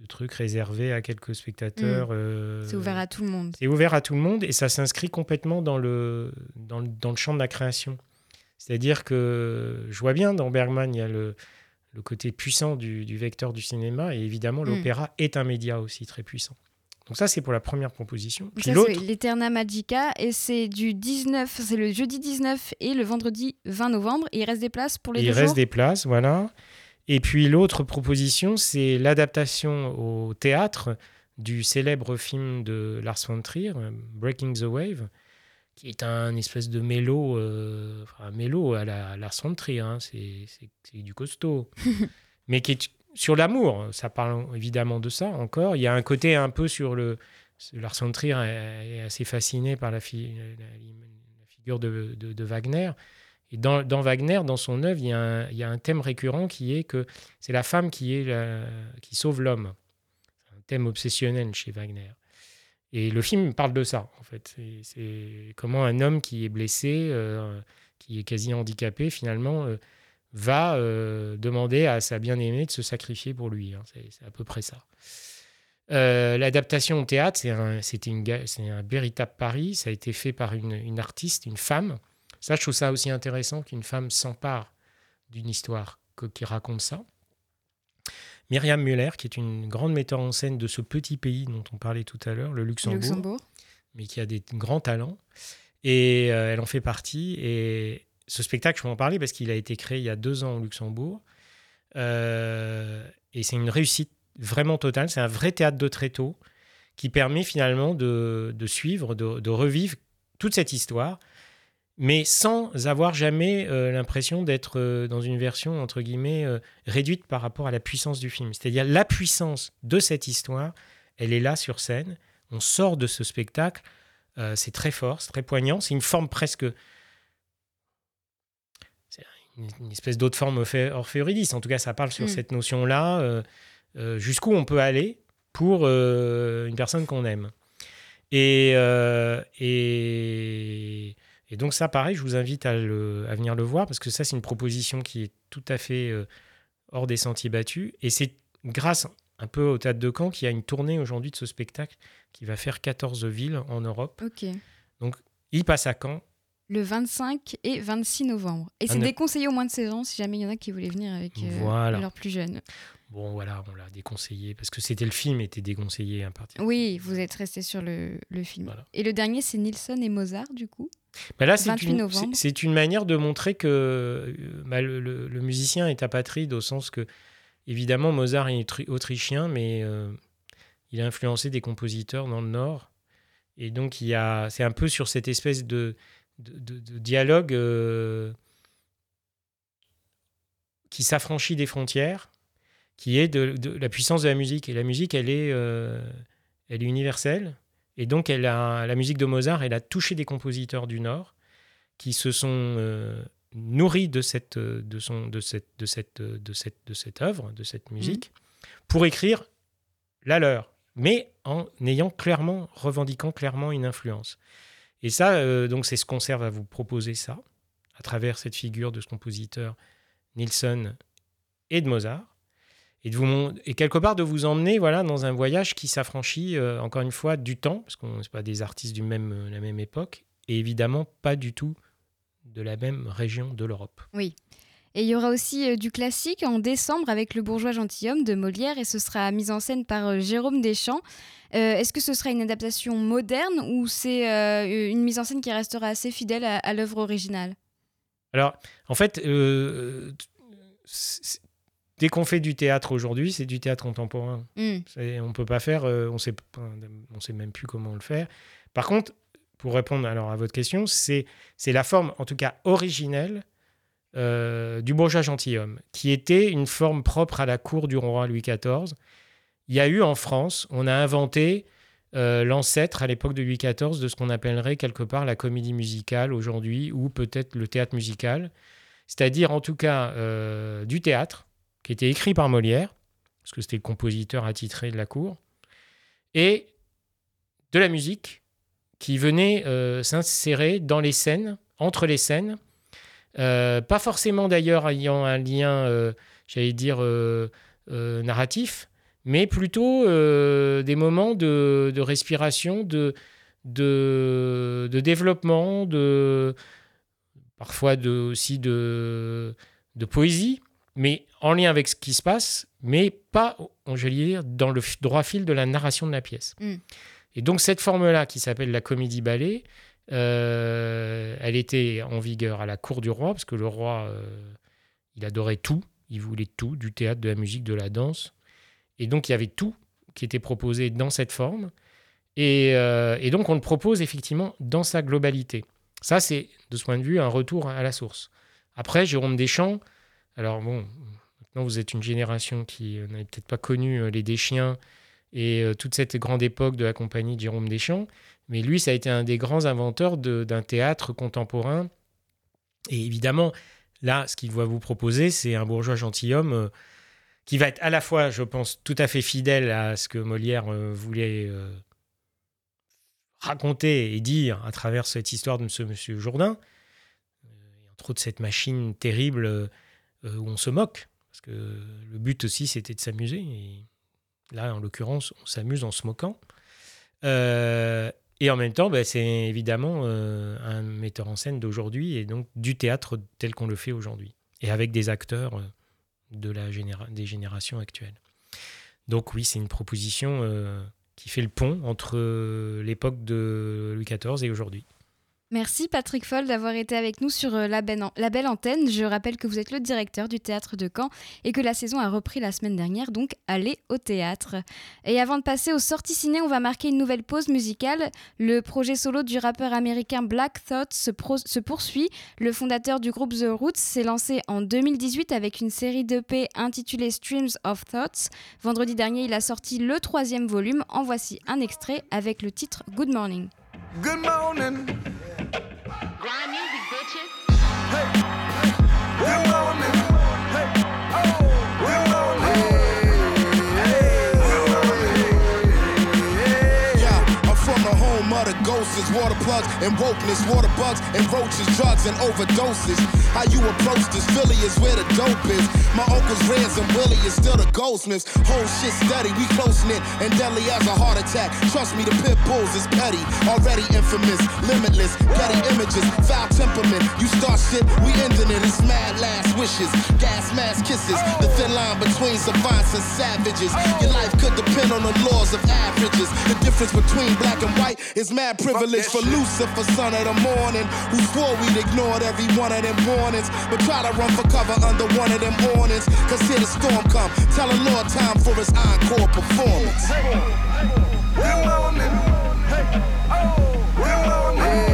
S4: de truc réservé à quelques spectateurs. Mm.
S3: Euh, c'est ouvert à tout le monde.
S4: C'est ouvert à tout le monde et ça s'inscrit complètement dans le, dans le, dans, le, champ de la création. C'est-à-dire que je vois bien dans Bergman, il y a le, le côté puissant du, du, vecteur du cinéma et évidemment, mm. l'opéra est un média aussi très puissant. Donc ça, c'est pour la première proposition.
S3: Puis l'autre, l'Eterna Magica, et c'est du 19, c'est le jeudi 19 et le vendredi 20 novembre. Et il reste des places pour les
S4: il
S3: deux
S4: Il reste des places, voilà. Et puis l'autre proposition, c'est l'adaptation au théâtre du célèbre film de Lars von Trier, Breaking the Wave, qui est un espèce de mélo, euh, enfin, un mélo à la, à la Trier, hein, c'est du costaud, mais qui est sur l'amour. Ça parle évidemment de ça encore. Il y a un côté un peu sur le. Lars von Trier est assez fasciné par la, fi, la, figure de, Wagner. Et dans, Wagner, dans son œuvre, il y, a un, thème récurrent qui est que c'est la femme qui sauve l'homme. C'est un thème obsessionnel chez Wagner. Et le film parle de ça, en fait. C'est comment un homme qui est blessé, euh, qui est quasi handicapé, finalement, euh, va euh, demander à sa bien-aimée de se sacrifier pour lui. Hein. C'est à peu près ça. L'adaptation au théâtre, c'est un, un, véritable pari. Ça a été fait par une, une, artiste, une femme. Ça, je trouve ça aussi intéressant qu'une femme s'empare d'une histoire qui raconte ça. Myriam Müller, qui est une grande metteur en scène de ce petit pays dont on parlait tout à l'heure, le Luxembourg, mais qui a des grands talents. Et euh, elle en fait partie. Et ce spectacle, je peux en parler parce qu'il a été créé il y a deux ans au Luxembourg. Euh, et c'est une réussite vraiment totale. C'est un vrai théâtre de tréteau qui permet finalement de, suivre, de, revivre toute cette histoire mais sans avoir jamais euh, l'impression d'être euh, dans une version, entre guillemets, réduite par rapport à la puissance du film. C'est-à-dire la puissance de cette histoire, elle est là sur scène, on sort de ce spectacle, c'est très fort, c'est très poignant, c'est une forme presque... Une, espèce d'autre forme orphéoridis, en tout cas ça parle sur mm. cette notion-là, jusqu'où on peut aller pour une personne qu'on aime. Et... et et donc ça, pareil, je vous invite à, venir le voir parce que ça, c'est une proposition qui est tout à fait euh, hors des sentiers battus. Et c'est grâce un peu au Théâtre de Caen qu'il y a une tournée aujourd'hui de ce spectacle qui va faire 14 villes en Europe.
S3: Ok.
S4: Donc, il passe à Caen.
S3: Le 25 et 26 novembre. Et c'est déconseillé au moins de 16 ans si jamais il y en a qui voulaient venir avec euh, leurs plus jeunes.
S4: Bon, voilà, on l'a déconseillé parce que c'était le film était déconseillé à partir.
S3: Oui, vous êtes resté sur le, le film. Et le dernier, c'est Nilsson et Mozart, du coup
S4: bah là, c'est une, c'est une manière de montrer que euh, bah, le, musicien est apatride au sens que, évidemment, Mozart est autrichien, mais euh, il a influencé des compositeurs dans le Nord. Et donc, il y a, c'est un peu sur cette espèce de, de, dialogue euh, qui s'affranchit des frontières qui est de, la puissance de la musique. Et la musique, elle est, euh, elle est universelle. Et donc, elle a, la musique de Mozart, elle a touché des compositeurs du Nord qui se sont euh, nourris de cette, de, son, de, cette, de, cette, de, cette, de cette œuvre, de cette mmh. musique, pour écrire la leur, mais en ayant clairement, revendiquant clairement une influence. Et ça, euh, donc, c'est ce concert va vous proposer ça, à travers cette figure de ce compositeur Nilsson et de Mozart et, quelque part de vous emmener voilà, dans un voyage qui s'affranchit, euh, encore une fois, du temps, parce qu'on n'est pas des artistes de même, euh, la même époque, et évidemment pas du tout de la même région de l'Europe.
S3: Oui. Et il y aura aussi euh, du classique en décembre avec Le bourgeois gentilhomme de Molière, et ce sera mis en scène par Jérôme Deschamps. Est-ce que ce sera une adaptation moderne ou c'est une mise en scène qui restera assez fidèle à, à l'œuvre originale?
S4: Alors, en fait, dès qu'on fait du théâtre aujourd'hui, c'est du théâtre contemporain. Mm. On peut pas faire, euh, on sait, on sait même plus comment le faire. Par contre, pour répondre alors à votre question, c'est la forme, en tout cas originelle, euh, du bourgeois gentilhomme, qui était une forme propre à la cour du roi Louis XIV. Il y a eu en France, on a inventé euh, l'ancêtre à l'époque de Louis XIV de ce qu'on appellerait quelque part la comédie musicale aujourd'hui, ou peut-être le théâtre musical, c'est-à-dire en tout cas du théâtre qui était écrit par Molière, parce que c'était le compositeur attitré de la cour, et de la musique qui venait euh, s'insérer dans les scènes, entre les scènes, euh, pas forcément d'ailleurs ayant un lien, euh, j'allais dire, narratif, mais plutôt des moments de, respiration, de, de, de, développement, de, parfois de, aussi de, de poésie mais en lien avec ce qui se passe, mais pas, je dire, dans le droit fil de la narration de la pièce. Mm. Et donc cette forme-là, qui s'appelle la comédie-ballet, euh, elle était en vigueur à la cour du roi, parce que le roi, euh, il adorait tout, il voulait tout, du théâtre, de la musique, de la danse. Et donc il y avait tout qui était proposé dans cette forme. Et, euh, et, donc, on le propose effectivement dans sa globalité. Ça, c'est, de ce point de vue, un retour à la source. Après, Jérôme Deschamps, alors bon, maintenant vous êtes une génération qui n'avait peut-être pas connu les Deschiens et toute cette grande époque de la compagnie de Jérôme Deschamps, mais lui, ça a été un des grands inventeurs d'un théâtre contemporain. Et évidemment, là, ce qu'il va vous proposer, c'est un bourgeois gentilhomme qui va être à la fois, je pense, tout à fait fidèle à ce que Molière voulait raconter et dire à travers cette histoire de ce monsieur Jourdain, euh, et entre autres cette machine terrible euh, où on se moque, parce que le but aussi c'était de s'amuser, là en l'occurrence on s'amuse en se moquant. Euh, et en même temps, bah, c'est évidemment un metteur en scène d'aujourd'hui et donc du théâtre tel qu'on le fait aujourd'hui, et avec des acteurs de la des générations actuelles. Donc oui, c'est une proposition qui fait le pont entre euh, l'époque de Louis XIV et aujourd'hui.
S3: Merci Patrick Foll d'avoir été avec nous sur euh, la belle, antenne. Je rappelle que vous êtes le directeur du théâtre de Caen et que la saison a repris la semaine dernière, donc allez au théâtre. Et avant de passer aux sorties ciné, on va marquer une nouvelle pause musicale. Le projet solo du rappeur américain Black Thought se, se poursuit. Le fondateur du groupe The Roots s'est lancé en 2018 avec une série d'EP intitulée Streams of Thoughts. Vendredi dernier, il a sorti le troisième volume. En voici un extrait avec le titre Good Morning. Good morning. Grind music, bitches. Hey. Good water plugs and wokeness, water bugs and roaches, drugs and overdoses. How you approach this Philly is where the dope is. My uncle's Reds and Willie is still the goldsmiths. Whole shit steady, we close knit and deadly as a heart attack. Trust me, the pit bulls is petty, already infamous, limitless, petty images, foul temperament. You start shit, we ending it. It's mad last wishes, gas mask kisses. The thin line between savants and savages. Your life could depend on the laws of averages. The difference between black and white is mad privilege for Lucifer, son of the morning, who swore we'd ignored every one of them warnings, but try to run for cover under one of them awnings. Cause here the storm come, tell the Lord time for his encore performance. Good morning. Hey. Oh, good morning.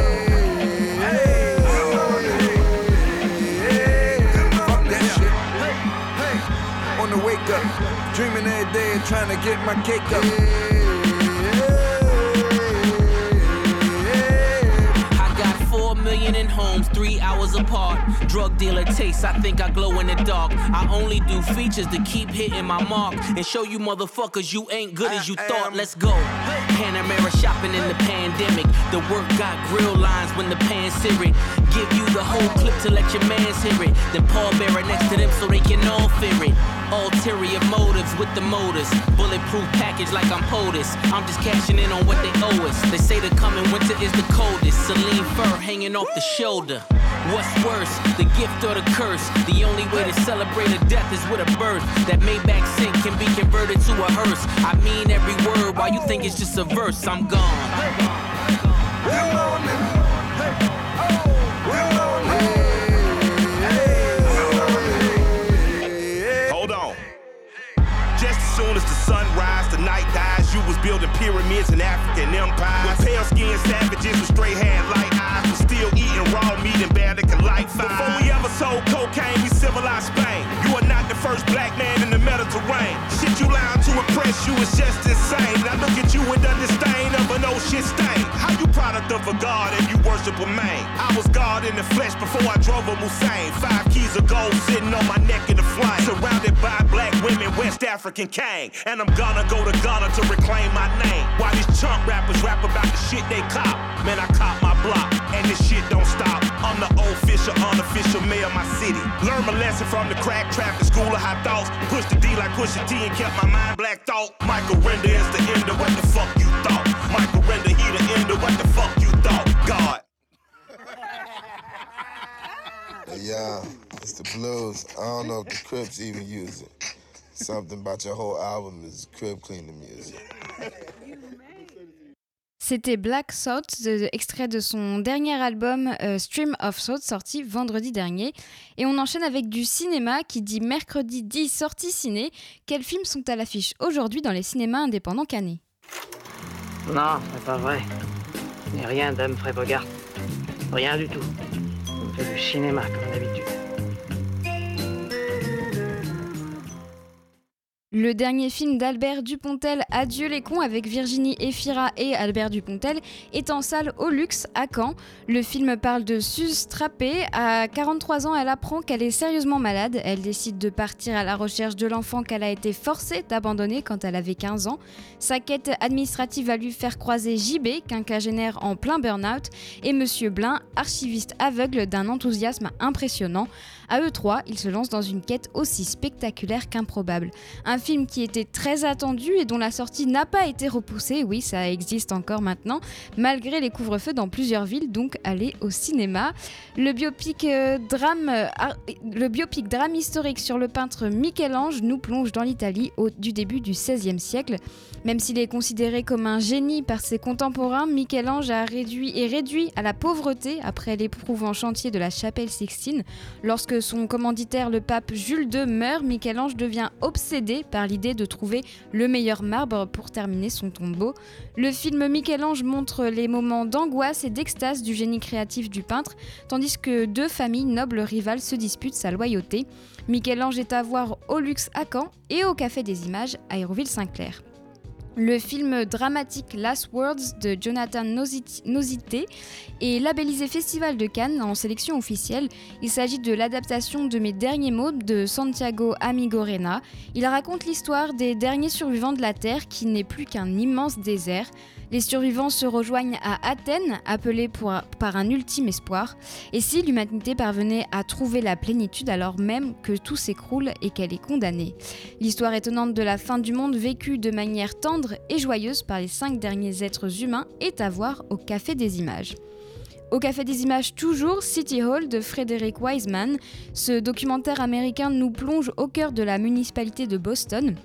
S3: Wake up, dreaming every day, and trying to get my cake up. In homes, three hours apart. Drug dealer taste, I think I glow in the dark. I only do features to keep hitting my mark and show you motherfuckers you ain't good as you thought. Let's go. Panamera shopping in the pandemic. The work got grill lines when the pan searing. Give you the whole clip to let your mans hear it. Then Paul Bearer next to them so they can all fear it. Ulterior motives with the motors. Bulletproof package like I'm POTUS. I'm just cashing in on what they owe us. They say the coming winter is the coldest. Celine fur hanging off the shoulder. What's worse, the gift or the curse? The only way to celebrate a death is with a birth. That Maybach sink can be converted to a hearse. I mean every word, while you think it's just a verse, I'm gone. Good morning. Hold building pyramids in African empires. With pale skinned savages with straight hair light eyes still eating raw meat and barely can light fire. Before we ever sold cocaine, we civilized Spain. You are not the first black man in the Mediterranean. Shit you lying to impress you is just insane. I look at you with the disdain of an old shit stain. How you product of a god I was God in the flesh before I drove a Hussein. Five keys of gold sitting on my neck in the flame. Surrounded by black women, West African king. And I'm gonna go to Ghana to reclaim my name. While these chunk rappers rap about the shit they cop. Man, I cop my block and this shit don't stop. I'm the official, unofficial mayor of my city. Learn my lesson from the crack trap, the school of high thoughts. Push the D like push the T and kept my mind black thought. Michael Render is the end of what the fuck you thought. Michael Render, he the end of what the fuck you thought. God.
S6: Yeah, it's the blues. I don't know if the Crips even use it. Something about your whole album is crib cleaning music.
S3: C'était Black Thought, extrait de son dernier album euh, Stream of Thought, sorti vendredi dernier. Et on enchaîne avec du cinéma qui dit mercredi 10 sortie ciné. Quels films sont à l'affiche aujourd'hui dans les cinémas indépendants canés
S7: Non, c'est pas vrai. Mais rien d'Humphrey Bogart. Rien du tout. Du cinéma comme d'habitude.
S3: Le dernier film d'Albert Dupontel, Adieu les cons, avec Virginie Efira et Albert Dupontel, est en salle au luxe à Caen. Le film parle de Suze Trappé. À 43 ans, elle apprend qu'elle est sérieusement malade. Elle décide de partir à la recherche de l'enfant qu'elle a été forcée d'abandonner quand elle avait 15 ans. Sa quête administrative va lui faire croiser JB, quinquagénaire en plein burn-out, et Monsieur Blin, archiviste aveugle d'un enthousiasme impressionnant. À eux trois, ils se lancent dans une quête aussi spectaculaire qu'improbable. Film qui était très attendu et dont la sortie n'a pas été repoussée, oui, ça existe encore maintenant, malgré les couvre-feux dans plusieurs villes, donc allez au cinéma. Le biopic, euh, drame, euh, le biopic drame historique sur le peintre Michel-Ange nous plonge dans l'Italie du début du XVIe siècle. Même s'il est considéré comme un génie par ses contemporains, Michel-Ange a réduit et réduit à la pauvreté après l'éprouvant chantier de la chapelle Sixtine. Lorsque son commanditaire, le pape Jules II, meurt, Michel-Ange devient obsédé par l'idée de trouver le meilleur marbre pour terminer son tombeau. Le film Michel-Ange montre les moments d'angoisse et d'extase du génie créatif du peintre, tandis que deux familles nobles rivales se disputent sa loyauté. Michel-Ange est à voir au luxe à Caen et au Café des Images à Hérouville-Saint-Clair. Le film dramatique Last Words de Jonathan Nosité est labellisé Festival de Cannes en sélection officielle. Il s'agit de l'adaptation de Mes derniers mots de Santiago Amigorena. Il raconte l'histoire des derniers survivants de la Terre qui n'est plus qu'un immense désert. Les survivants se rejoignent à Athènes, appelés par un ultime espoir. Et si l'humanité parvenait à trouver la plénitude alors même que tout s'écroule et qu'elle est condamnée L'histoire étonnante de la fin du monde vécue de manière tendre et joyeuse par les cinq derniers êtres humains est à voir au Café des Images. Au Café des Images, toujours City Hall de Frédéric Wiseman. Ce documentaire américain nous plonge au cœur de la municipalité de Boston.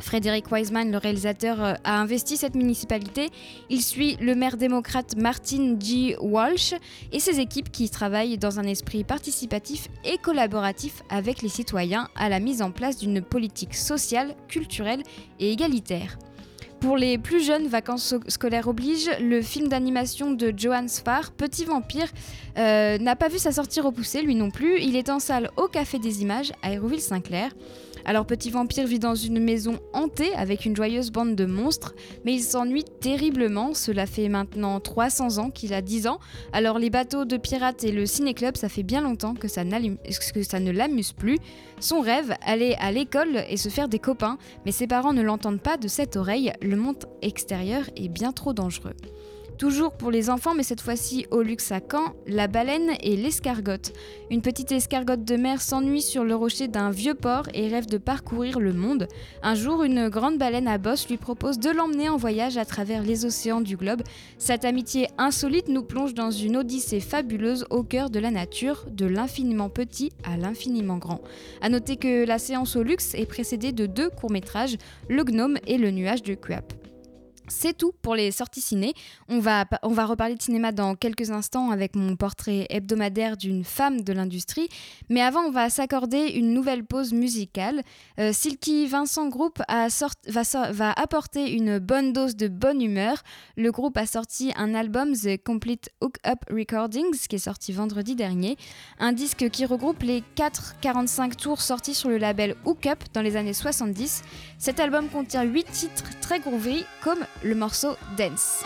S3: Frédéric Wiseman, le réalisateur, euh, a investi cette municipalité. Il suit le maire démocrate Martin G. Walsh et ses équipes qui travaillent dans un esprit participatif et collaboratif avec les citoyens à la mise en place d'une politique sociale, culturelle et égalitaire. Pour les plus jeunes, vacances scolaires obligent, le film d'animation de Johan Sfar, Petit Vampire, euh, n'a pas vu sa sortie repoussée, lui non plus. Il est en salle au Café des Images à Hérouville-Saint-Clair. Alors Petit Vampire vit dans une maison hantée avec une joyeuse bande de monstres, mais il s'ennuie terriblement, cela fait maintenant 300 ans qu'il a 10 ans, alors les bateaux de pirates et le ciné-club, ça fait bien longtemps que ça, que ça ne l'amuse plus. Son rêve, aller à l'école et se faire des copains, mais ses parents ne l'entendent pas de cette oreille, le monde extérieur est bien trop dangereux. Toujours pour les enfants, mais cette fois-ci au luxe à Caen, la baleine et l'escargotte. Une petite escargotte de mer s'ennuie sur le rocher d'un vieux port et rêve de parcourir le monde. Un jour, une grande baleine à bosse lui propose de l'emmener en voyage à travers les océans du globe. Cette amitié insolite nous plonge dans une odyssée fabuleuse au cœur de la nature, de l'infiniment petit à l'infiniment grand. À noter que la séance au luxe est précédée de deux courts-métrages, Le Gnome et Le Nuage de Kuap. C'est tout pour les sorties ciné. On va, on va reparler de cinéma dans quelques instants avec mon portrait hebdomadaire d'une femme de l'industrie. Mais avant, on va s'accorder une nouvelle pause musicale. Euh, Silky Vincent Group va, va, apporter une bonne dose de bonne humeur. Le groupe a sorti un album, The Complete Hook Up Recordings, qui est sorti vendredi dernier. Un disque qui regroupe les 4-45 tours sortis sur le label Hook Up dans les années 70. Cet album contient 8 titres très groovy, comme le morceau Dance.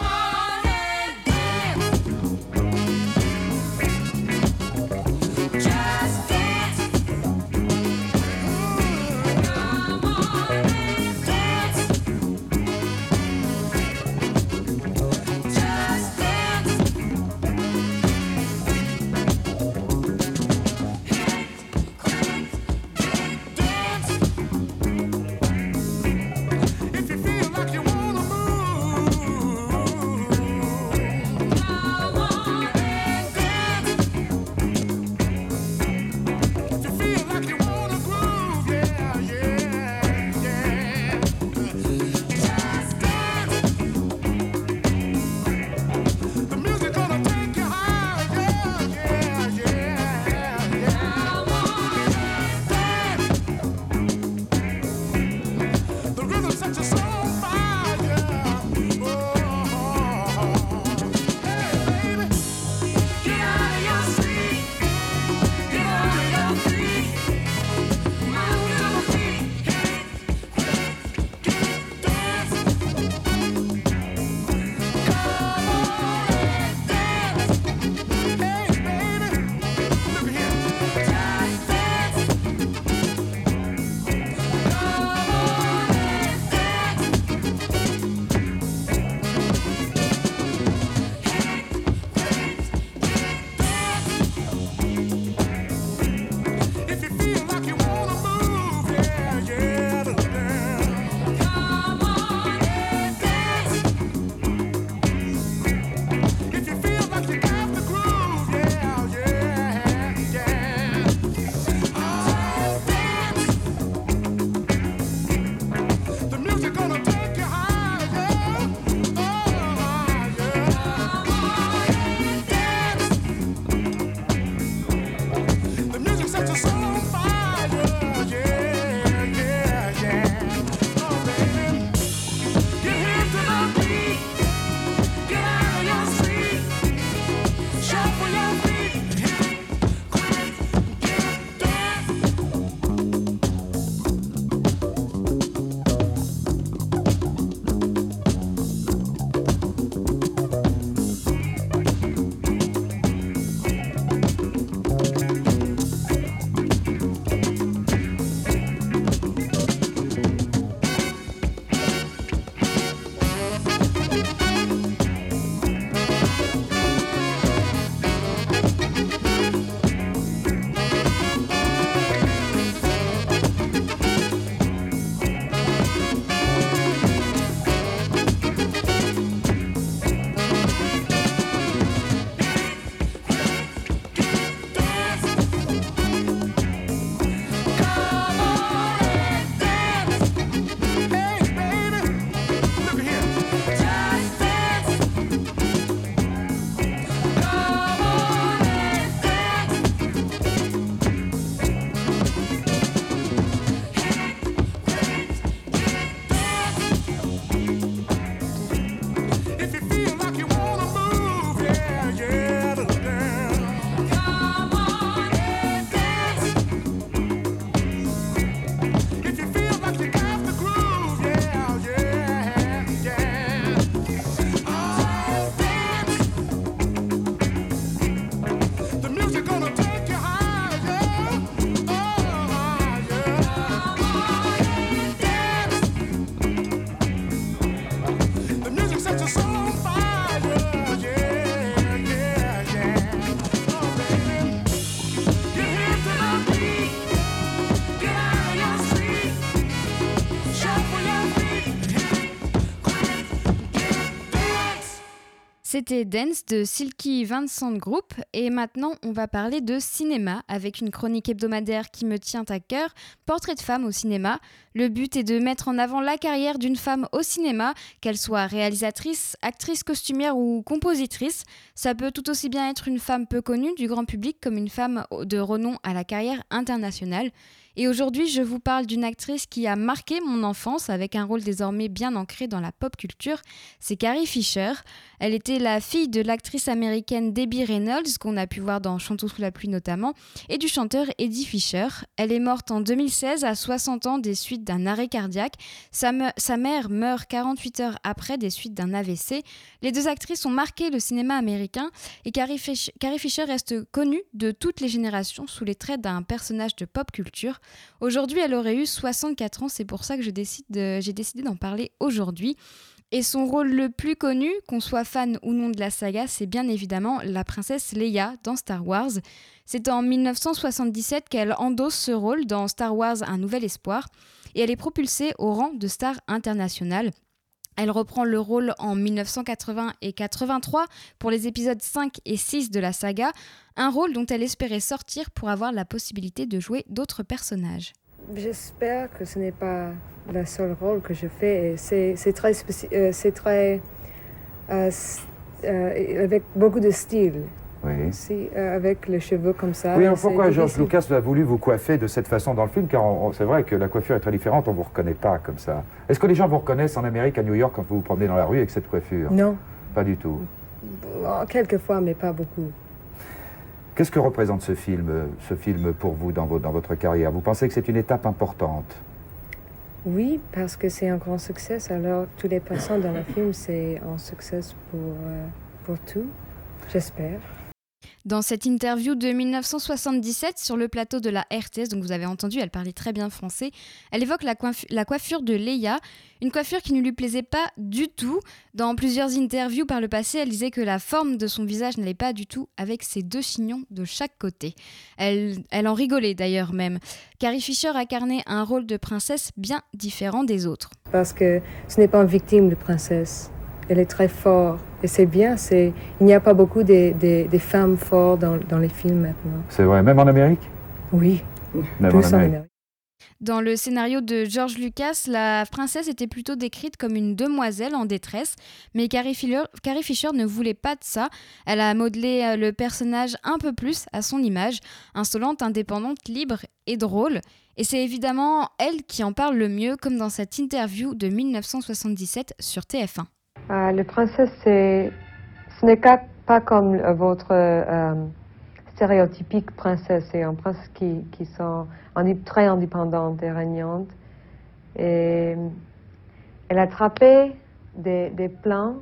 S3: C'était Dance de Silky Vincent Group et maintenant on va parler de cinéma avec une chronique hebdomadaire qui me tient à cœur, Portrait de femme au cinéma. Le but est de mettre en avant la carrière d'une femme au cinéma, qu'elle soit réalisatrice, actrice costumière ou compositrice. Ça peut tout aussi bien être une femme peu connue du grand public comme une femme de renom à la carrière internationale. Et aujourd'hui, je vous parle d'une actrice qui a marqué mon enfance avec un rôle désormais bien ancré dans la pop culture. C'est Carrie Fisher. Elle était la fille de l'actrice américaine Debbie Reynolds, qu'on a pu voir dans Chantons sous la pluie notamment, et du chanteur Eddie Fisher. Elle est morte en 2016 à 60 ans des suites d'un arrêt cardiaque. Sa, mère meurt 48 heures après des suites d'un AVC. Les deux actrices ont marqué le cinéma américain et Carrie Fisher reste connue de toutes les générations sous les traits d'un personnage de pop culture. Aujourd'hui, elle aurait eu 64 ans, c'est pour ça que j'ai décidé d'en parler aujourd'hui. Et son rôle le plus connu, qu'on soit fan ou non de la saga, c'est bien évidemment la princesse Leia dans Star Wars. C'est en 1977 qu'elle endosse ce rôle dans Star Wars Un Nouvel Espoir et elle est propulsée au rang de star internationale. Elle reprend le rôle en 1980 et 83 pour les épisodes 5 et 6 de la saga, un rôle dont elle espérait sortir pour avoir la possibilité de jouer d'autres personnages.
S8: J'espère que ce n'est pas le seul rôle que je fais. C'est très, euh, très euh, euh, avec beaucoup de style.
S9: Oui.
S8: Si, euh, avec les cheveux comme ça.
S9: Oui, pourquoi George. Lucas a voulu vous coiffer de cette façon dans le film? Car c'est vrai que la coiffure est très différente, on ne vous reconnaît pas comme ça. Est-ce que les gens vous reconnaissent en Amérique, à New York, quand vous vous promenez dans la rue avec cette coiffure?
S8: Non,
S9: Pas du tout.
S8: Bon, quelquefois, mais pas beaucoup.
S9: Qu'est-ce que représente ce film, ce film pour vous dans, vo- dans votre carrière? Vous pensez que c'est une étape importante?
S8: Oui, parce que c'est un grand succès. Alors, toutes les personnes dans le film, c'est un succès pour, euh, pour tout, j'espère.
S3: Dans cette interview de 1977 sur le plateau de la RTS, donc vous avez entendu, elle parlait très bien français, elle évoque la, coiffu- la coiffure de Leia, une coiffure qui ne lui plaisait pas du tout. Dans plusieurs interviews par le passé, elle disait que la forme de son visage n'allait pas du tout avec ses deux chignons de chaque côté. Elle, elle en rigolait d'ailleurs même. Carrie Fisher incarnait un rôle de princesse bien différent des autres.
S8: Parce que ce n'est pas une victime de princesse. Elle est très forte. Et c'est bien. C'est, il n'y a pas beaucoup de, de- de femmes fortes dans, dans les films maintenant.
S9: C'est vrai, même en Amérique?
S8: Oui,
S9: Même en
S8: plus en
S9: Amérique.
S8: Amérique.
S3: Dans le scénario de George Lucas, la princesse était plutôt décrite comme une demoiselle en détresse, mais Carrie Fisher, Carrie Fisher ne voulait pas de ça. Elle a modelé euh, le personnage un peu plus à son image, insolente, indépendante, libre et drôle. Et c'est évidemment elle qui en parle le mieux, comme dans cette interview de 1977 sur TF1.
S8: Ah, le princesse, ce n'est pas, comme votre euh, stéréotypique princesse. C'est une princesse qui, qui sont très indépendante et régnante. Elle attrapait des, des plans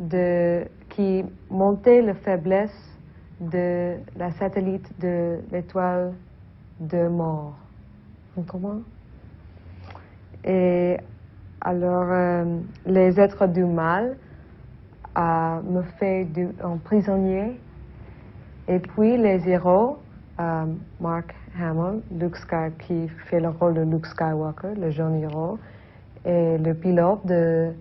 S8: de, qui montaient la faiblesse de la satellite de l'étoile de mort. Comprenez? Et alors, euh, les êtres du mal euh, me fait du, un prisonnier. Et puis les héros, euh, Mark Hamill, Luke Sky, qui fait le rôle de Luke Skywalker, le jeune héros, et le pilote de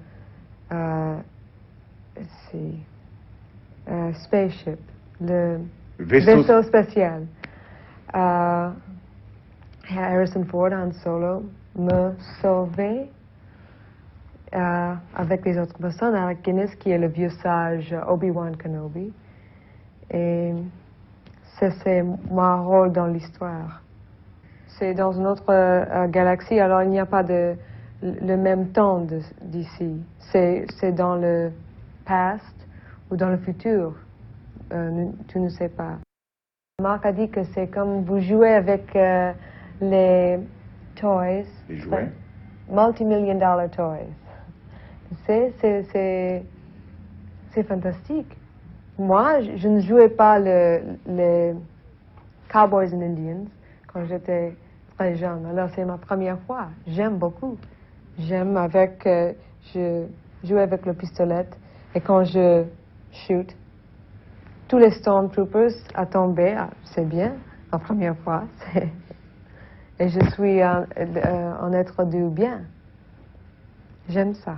S8: Spaceship, le
S10: Vaisseau-
S8: vaisseau spatial. Harrison Ford, Han Solo, me sauvait euh, avec les autres personnes, avec Guinness qui est le vieux sage Obi-Wan Kenobi. Et ça, c'est mon rôle dans l'histoire. C'est dans une autre euh, galaxie, alors il n'y a pas de, le même temps d'ici. C'est dans le past ou dans le futur. Euh, tu ne sais pas. Marc a dit que c'est comme vous jouez avec euh, les toys.
S10: Les jouets.
S8: Multi-million dollar toys. C'est, fantastique. Moi, je, ne jouais pas le, les Cowboys and Indians quand j'étais très jeune. Alors, c'est ma première fois. J'aime beaucoup. J'aime avec, euh, je avec le pistolet et quand je shoot, tous les Stormtroopers à tomber, ah, c'est bien, la première fois. Et je suis un, euh, un être du bien. J'aime ça.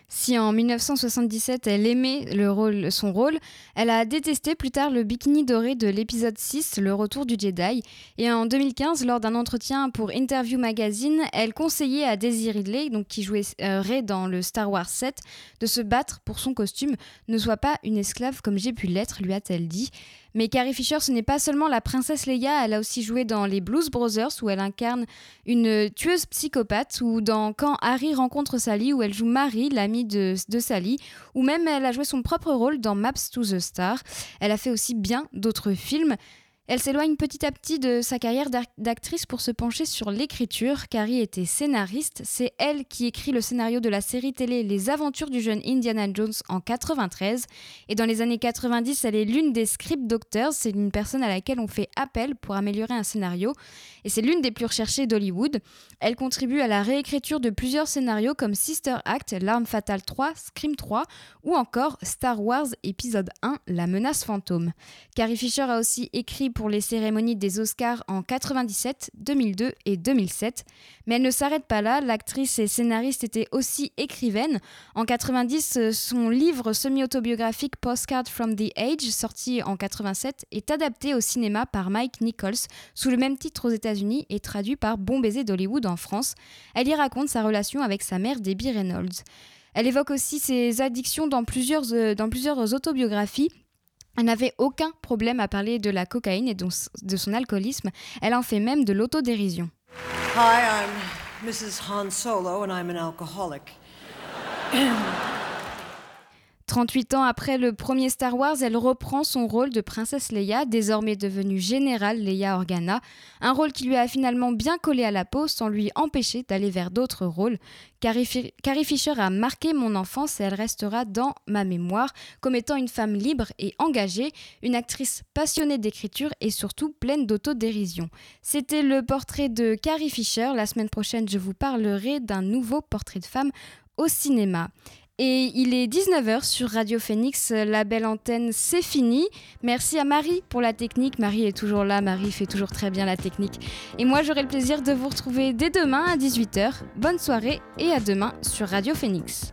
S3: Si en 1977 elle aimait son rôle, elle a détesté plus tard le bikini doré de l'épisode 6, Le Retour du Jedi. Et en 2015, lors d'un entretien pour Interview Magazine, elle conseillait à Daisy Ridley, donc qui jouait euh, dans le Star Wars 7, de se battre pour son costume. Ne sois pas une esclave comme j'ai pu l'être, lui a-t-elle dit. Mais Carrie Fisher, ce n'est pas seulement la princesse Leia, elle a aussi joué dans les Blues Brothers où elle incarne une tueuse psychopathe, ou dans Quand Harry rencontre Sally où elle joue Marie, l'amie de, de Sally, ou même elle a joué son propre rôle dans Maps to the Star. Elle a fait aussi bien d'autres films. Elle s'éloigne petit à petit de sa carrière d'actrice pour se pencher sur l'écriture. Carrie était scénariste. C'est elle qui écrit le scénario de la série télé Les Aventures du jeune Indiana Jones en 93. Et dans les années 90, elle est l'une des script doctors. C'est une personne à laquelle on fait appel pour améliorer un scénario. Et c'est l'une des plus recherchées d'Hollywood. Elle contribue à la réécriture de plusieurs scénarios comme Sister Act, L'arme fatale 3, Scream 3 ou encore Star Wars épisode 1, La menace fantôme. Carrie Fisher a aussi écrit pour les cérémonies des Oscars en 97, 2002 et 2007. Mais elle ne s'arrête pas là, l'actrice et scénariste était aussi écrivaine. En 90, son livre semi-autobiographique Postcard from the Age, sorti en 87, est adapté au cinéma par Mike Nichols sous le même titre aux États-Unis et traduit par Bon baiser d'Hollywood en France. Elle y raconte sa relation avec sa mère Debbie Reynolds. Elle évoque aussi ses addictions dans plusieurs, euh, dans plusieurs autobiographies elle n'avait aucun problème à parler de la cocaïne et de son alcoolisme. Elle en fait même de l'autodérision. Hi, I'm Mrs. Han Solo and I'm an alcoholic. 38 ans après le premier Star Wars, elle reprend son rôle de princesse Leia, désormais devenue générale Leia Organa, un rôle qui lui a finalement bien collé à la peau sans lui empêcher d'aller vers d'autres rôles. Carrie, Fisher a marqué mon enfance et elle restera dans ma mémoire comme étant une femme libre et engagée, une actrice passionnée d'écriture et surtout pleine d'autodérision. C'était le portrait de Carrie Fisher. La semaine prochaine, je vous parlerai d'un nouveau portrait de femme au cinéma. Et il est 19h sur Radio Phoenix, la belle antenne, c'est fini. Merci à Marie pour la technique. Marie est toujours là, Marie fait toujours très bien la technique. Et moi, j'aurai le plaisir de vous retrouver dès demain à 18h. Bonne soirée et à demain sur Radio Phoenix.